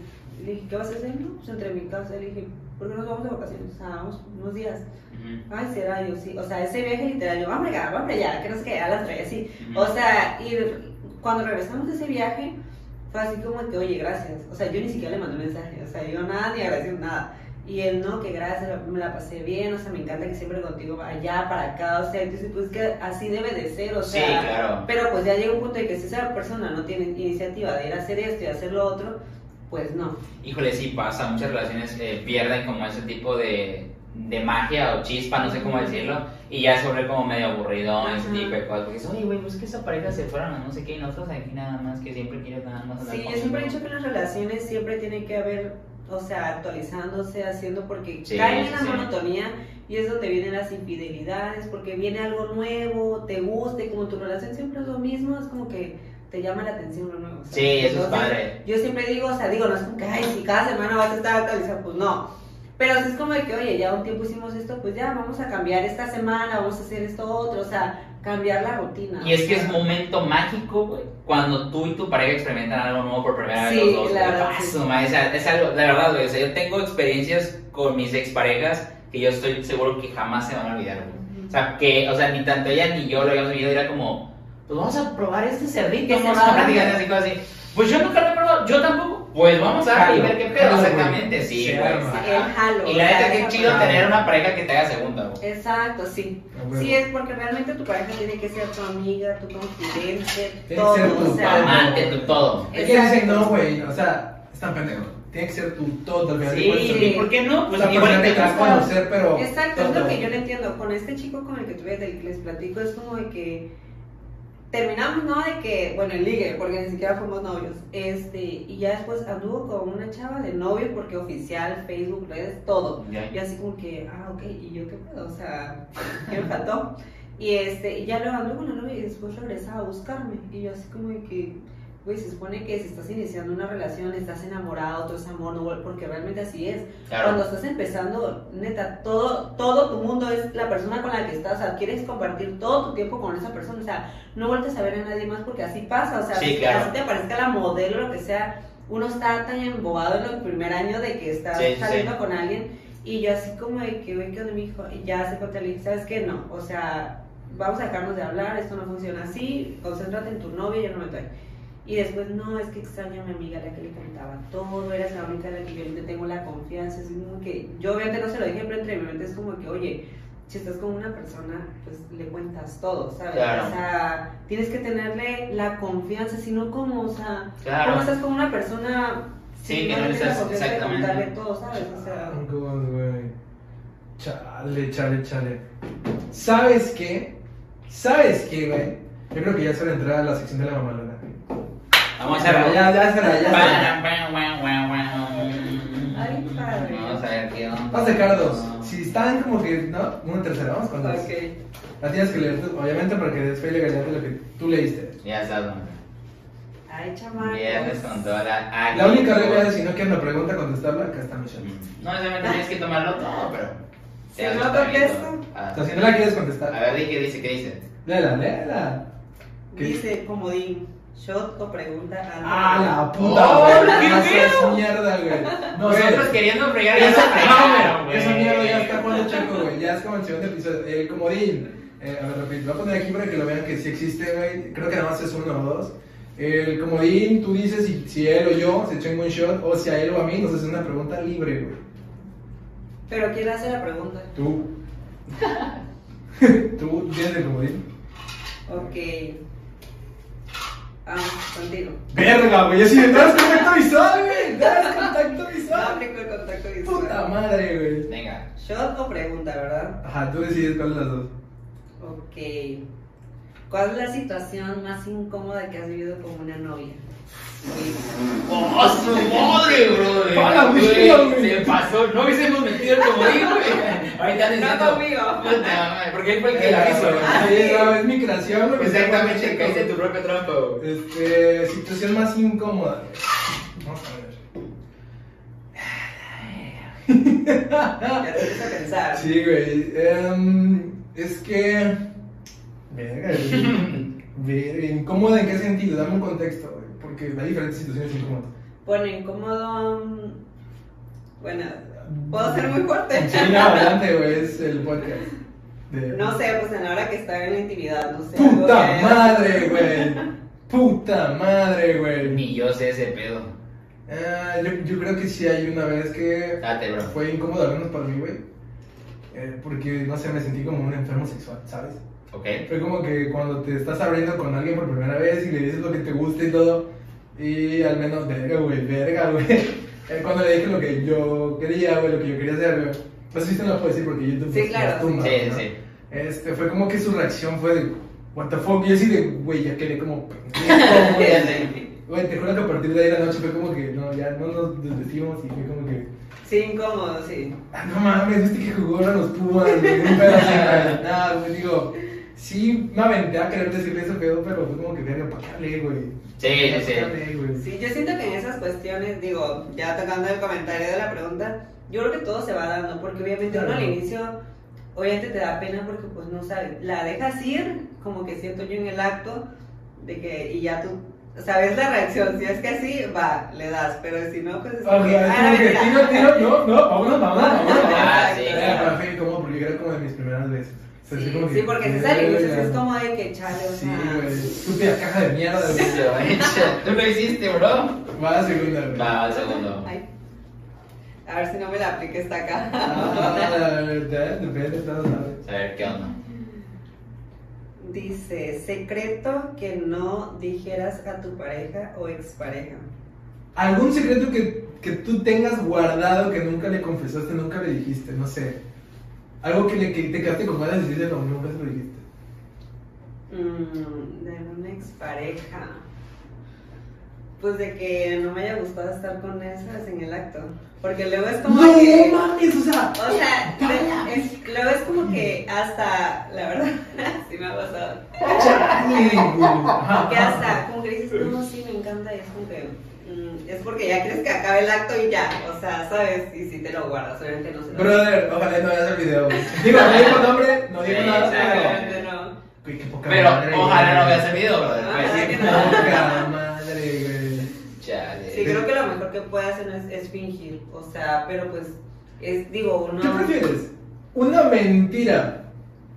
le dije, ¿qué vas a hacer? No, pues entre mi casa. Le dije, ¿por qué nos vamos de vacaciones? O sea, vamos unos días. Ujú. Ay, será yo, sí. O sea, ese viaje literal, yo, vamos allá, vamos allá, que a las tres, así. Ujú. O sea, y cuando regresamos de ese viaje, fue así como que, oye, gracias. O sea, yo ni siquiera le mandé mensaje, o sea, yo nada, ni agradecí nada. Y él, no, que gracias, me la pasé bien, o sea, me encanta que siempre contigo allá, para acá, o sea, entonces, pues que así debe de ser, o Sí, sea. claro. Pero pues ya llega un punto de que si esa persona no tiene iniciativa de ir a hacer esto y hacer lo otro, pues no. Híjole, sí pasa, muchas relaciones eh, pierden como ese tipo de, de magia o chispa, no sé cómo decirlo, y ya se vuelve como medio aburrido, ese tipo de cosas, porque es, oye, güey, pues que esa pareja se fueron a no sé qué, y nosotros aquí nada más, que siempre quieres nada más Sí, yo siempre he dicho que las relaciones siempre tiene que haber, o sea, actualizándose, haciendo, porque Sí, caen en la sí. monotonía y es donde vienen las infidelidades, porque viene algo nuevo, te gusta y como tu relación siempre es lo mismo, es como que te llama la atención lo nuevo. ¿sabes? Sí, eso es Entonces, padre. Yo siempre digo, o sea, digo, no es como que, ay, si cada semana vas a estar actualizado, pues no. Pero es como de que, oye, ya un tiempo hicimos esto, pues ya vamos a cambiar esta semana, vamos a hacer esto otro, o sea, cambiar la rutina. Y es que es momento mágico, güey, cuando tú y tu pareja experimentan algo nuevo por primera vez Sí, los dos. la verdad, sí. sea, es algo, la verdad, güey, o sea, yo tengo experiencias con mis exparejas que yo estoy seguro que jamás se van a olvidar, güey. O sea, que, o sea, ni tanto ella ni yo lo habíamos vivido, era como, pues vamos a probar este cerdito, platicar así, así. Pues yo nunca lo he probado, yo tampoco. Pues vamos a Jalo, ver qué pedo, jalo, güey. exactamente, sí, güey. Sí, el jalo. Y la neta, qué esa chido tener una pareja que te haga segunda, güey. Exacto, sí. A huevo. Sí, es porque realmente tu pareja tiene que ser tu amiga, tu confidente, Tiene que todo. ser tu o sea, amante, tu todo. Es que dicen, no, güey, o sea, están pendejos. Tiene que ser tu todo al final Sí, cuentas. ¿y por qué no? Pues igual te que te vas a conocer, pero. Exacto, es lo que yo no entiendo. Con este chico con el que tuve, del que les platico, es como de que terminamos, ¿no? De que, bueno, el ligue, porque ni siquiera fuimos novios. Este, y ya después anduvo con una chava de novio, porque oficial, Facebook, redes, todo. Ya. Y así como que, ah, ok, ¿y yo qué puedo? O sea, ¿qué me faltó? Y este, y ya luego anduvo con la novia y después regresaba a buscarme. Y yo así como de que, güey, se supone que si estás iniciando una relación, estás enamorado, todo es amor, no, porque realmente así es. Cuando Claro. estás empezando, neta, todo, todo tu mundo es la persona con la que estás, o sea, quieres compartir todo tu tiempo con esa persona, o sea, no vuelves a ver a nadie más porque así pasa, o sea, Sí, así- claro. así te parezca la modelo, lo que sea, uno está tan embobado en el primer año de que estás Sí, saliendo sí. con alguien, y yo así como de que, güey, que mi hijo, y ya se conté, le dije, ¿sabes qué? No, o sea, vamos a dejarnos de hablar, esto no funciona así, concéntrate en tu novia, yo no me estoy. Y después, no, es que extraño a mi amiga, la que le contaba todo, eras la única de la que yo le tengo la confianza, es como que, yo obviamente no se lo dije, pero entre mi mente es como que, oye, si estás con una persona, pues le cuentas todo, ¿sabes? Claro. O sea, tienes que tenerle la confianza, si no, como, o sea, Claro. ¿cómo estás con una persona Sí, si que no le tienes la estás- confianza de exactamente. contarle todo, ¿sabes? O sea, God, güey. Chale, chale, chale. ¿Sabes qué? ¿Sabes qué, güey? Yo creo que ya es hora de entrar a la sección de la mamalona. Vamos a hacer. Ya, ya, ya. Ay, padre. Vamos a ver qué onda. Vamos a sacar dos. Si están como que, ¿no? Una tercera, vamos con dos. ok. La tienes que leer tú, obviamente, porque después legalidad de lo que tú leíste. Ya está, don. Ay, chamacos. Viernes con toda la. La única regla es si no quieres una pregunta contestarla, acá está Michelle. No necesariamente tienes que tomarlo todo, pero. Si no contesto. bonito. Ah. O sea, si no la quieres A contestar, ver, di qué dice, qué dice. léela, léela. ¿Qué Dice comodín. ¿Shot o pregunta antes? Ah, la puta, Oh, güey. qué No seas mierda, güey. No, Nosotros queriendo fregar Esa, no, güey. esa mierda ya está jugando Chaco, güey. Ya es como el segundo episodio. El comodín. Eh, a ver, repito. Voy a poner aquí para que lo vean que sí existe, güey. Creo que nada más es uno o dos. El comodín, tú dices si, si él o yo se echan un shot o si a él o a mí nos hacen una pregunta libre, güey. Pero ¿quién hace la pregunta? Tú. tú tienes el comodín. Ok. Vamos, contigo. Verga, güey. Yo sí me das contacto visual, güey. Das contacto visual. aplico el contacto visual. Puta madre, güey. Venga. ¿Shot o pregunta, verdad? Ajá, tú decides cuál de las dos. Ok. ¿Cuál es la situación más incómoda que has vivido con una novia? ¡Oh, su madre, bro! ¡A la bestia, güey! Se pasó, no hubiésemos metido el comodín, güey. Ahorita No diciendo. conmigo. Porque él fue el que la hizo, güey. Ah, no, es mi creación, güey. Exactamente, caíste tu propio trampo. Este, situación más incómoda. Vamos a ver. Ya te empiezas a pensar. Sí, güey. em, es que. Verga, güey. Verga, ¿Incómoda en qué sentido? Dame un contexto, güey. Porque hay diferentes situaciones incómodas. Bueno, incómodo. mm, Bueno, puedo ser muy fuerte. Sí, no, adelante, güey. Es el podcast. de- No sé, pues en la hora que estaba en la intimidad, no sé. ¡Puta que- madre, güey! ¡Puta madre, güey! Ni yo sé ese pedo. Ah, yo, yo creo que sí hay una vez que Date, bro. fue incómodo, al menos para mí, güey. Eh, porque, no sé, me sentí como un enfermo sexual, ¿sabes? Ok. Fue como que cuando te estás abriendo con alguien por primera vez y le dices lo que te gusta y todo, y al menos, verga, güey, verga, güey. Eh, Cuando le dije lo que yo quería, güey, lo que yo quería hacer, güey. Pues sí, te lo puedo decir porque YouTube Sí, pues, claro, tumba, Sí, ¿no? sí. Este, fue como que su reacción fue de, what the fuck, y yo así de, güey, ya quedé como pendejo, güey. Güey, te juro que a partir de ahí la noche fue como que, no, ya no nos desvestimos y fue como que, Sí, incómodo, sí. ah, no mames, viste que jugaron los Pumas, güey, un güey. Nada, güey, digo, sí me aventé a querer decirle eso, pedo, pero fue como que, verga, ¿para qué hablé, güey? Sí, sí, ¿Pa' sí. hablé? Sí, yo siento que en esas cuestiones, digo, ya tocando el comentario de la pregunta, yo creo que todo se va dando, porque obviamente uno al inicio, obviamente te da pena porque pues no sabes, la dejas ir, como que siento yo en el acto, de que, y ya tú sabes la reacción, si es que así, va, le das, pero si no, pues es que, sea, es ah, que, tiro, tiro, no, no, vámonos, vámonos, vámonos. Ah, sí, claro. porque era como de mis primeras veces. Sí, sí, porque si es al inicio, sí verga. es como de que chale, o Sí, sea, güey, estúpida caja de mierda. Sí. Tú lo hiciste, bro. Va a la segunda, güey. Va, al segundo. ay, a ver si no me la aplique esta acá. Ah, verdad, depende, todos saben. A ver, ¿qué onda? Dice, secreto que no dijeras a tu pareja o expareja. ¿Algún secreto que, que tú tengas guardado que nunca le confesaste, nunca le dijiste? No sé. Algo que, le, que te quedaste con ganas de decirle, pero nunca se lo dijiste. Mm, de una expareja. Pues de que no me haya gustado estar con esas en el acto. Porque luego es como ¡No que. mames! O sea, O sea, de- es- luego es como que hasta, la verdad, sí me ha pasado. Que hasta, como que dices, no, sí, me encanta, y es como que, es porque ya quieres que acabe el acto y ya, o sea, ¿sabes? Y si te lo guardas, obviamente no se lo Brother, ojalá no veas el video, güey. Digo, no digo nombre, no digo Sí, nada, pero. No. Güey, qué poca Pero madre, ojalá güey. no veas el video, bro. Ah, Pues sí. que Qué no. poca madre, güey. Chale. Sí, creo que lo mejor que puede hacer es, es fingir, o sea, pero pues, es, digo, uno... ¿Qué prefieres? ¿Una mentira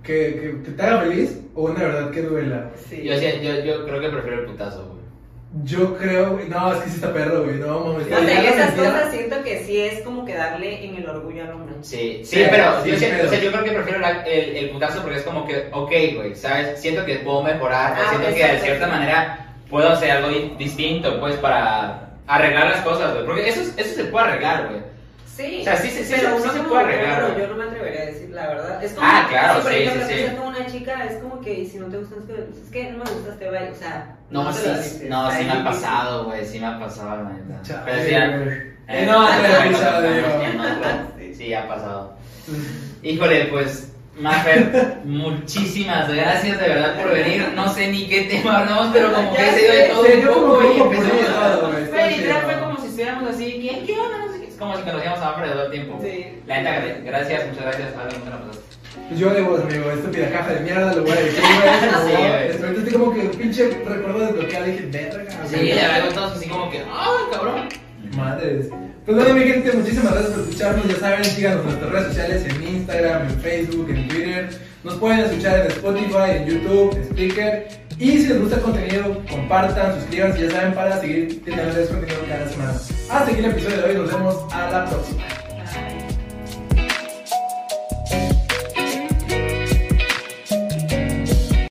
que, que, que te haga feliz o una verdad que duela? Sí. Yo, sí- yo, yo creo que prefiero el putazo, güey. Yo creo, no, es que sí está perro, güey, no mames. No sé, esas cosas siento que sí es como que darle en el orgullo al hombre. Sí, sí, Sí, pero sí, yo, siento- pero- o sea, yo creo que prefiero la- el, el putazo porque es como que, ok, güey, ¿sabes? Siento que puedo mejorar, o Ah, siento que de cierta manera puedo hacer algo di- distinto, pues, para arreglar las cosas, güey. Porque eso, es- eso se puede arreglar, güey. Sí, O sea, sí, sí, sí, pero sí, uno sí se puede arreglar, güey. yo no me la verdad. Es como, Ah, claro, si por sí, ejemplo sí, una chica, es como que si no te gustas, es que, que no me gustas, te vaya, o sea, No, te sí, dices. no, sí me ha pasado, güey, sí me ha pasado, la neta. Chale, Pero sí, eh. Sí, ha pasado. Híjole, pues, Mafer, muchísimas gracias de verdad por venir. No sé ni qué tema hablamos, pero como que se dio de todo un poco y empezamos todo, a... Güey, literal fue como si estuviéramos así, ¿qué, qué onda? Como si conocíamos a de todo el tiempo. Sí. La neta, gra- gracias, muchas gracias. Habla mucho pasaste. Pues yo de vos, amigo, estúpida caja de mierda, lo voy a decir, güey. Sí, güey. Ahorita estoy como que pinche recuerdo desbloqueado, dije, verga, Sí, de verdad, todos así como que, ¡ay, cabrón! Madres. Pues bueno, mi gente, muchísimas gracias por escucharnos. Ya saben, síganos en nuestras redes sociales, en Instagram, en Facebook, en Twitter. Nos pueden escuchar en Spotify, en YouTube, en Spreaker. Y si les gusta el contenido, compartan, suscríbanse, ya saben, para seguir teniendo contenido cada semana. Hasta aquí el episodio de hoy. Nos vemos a la próxima.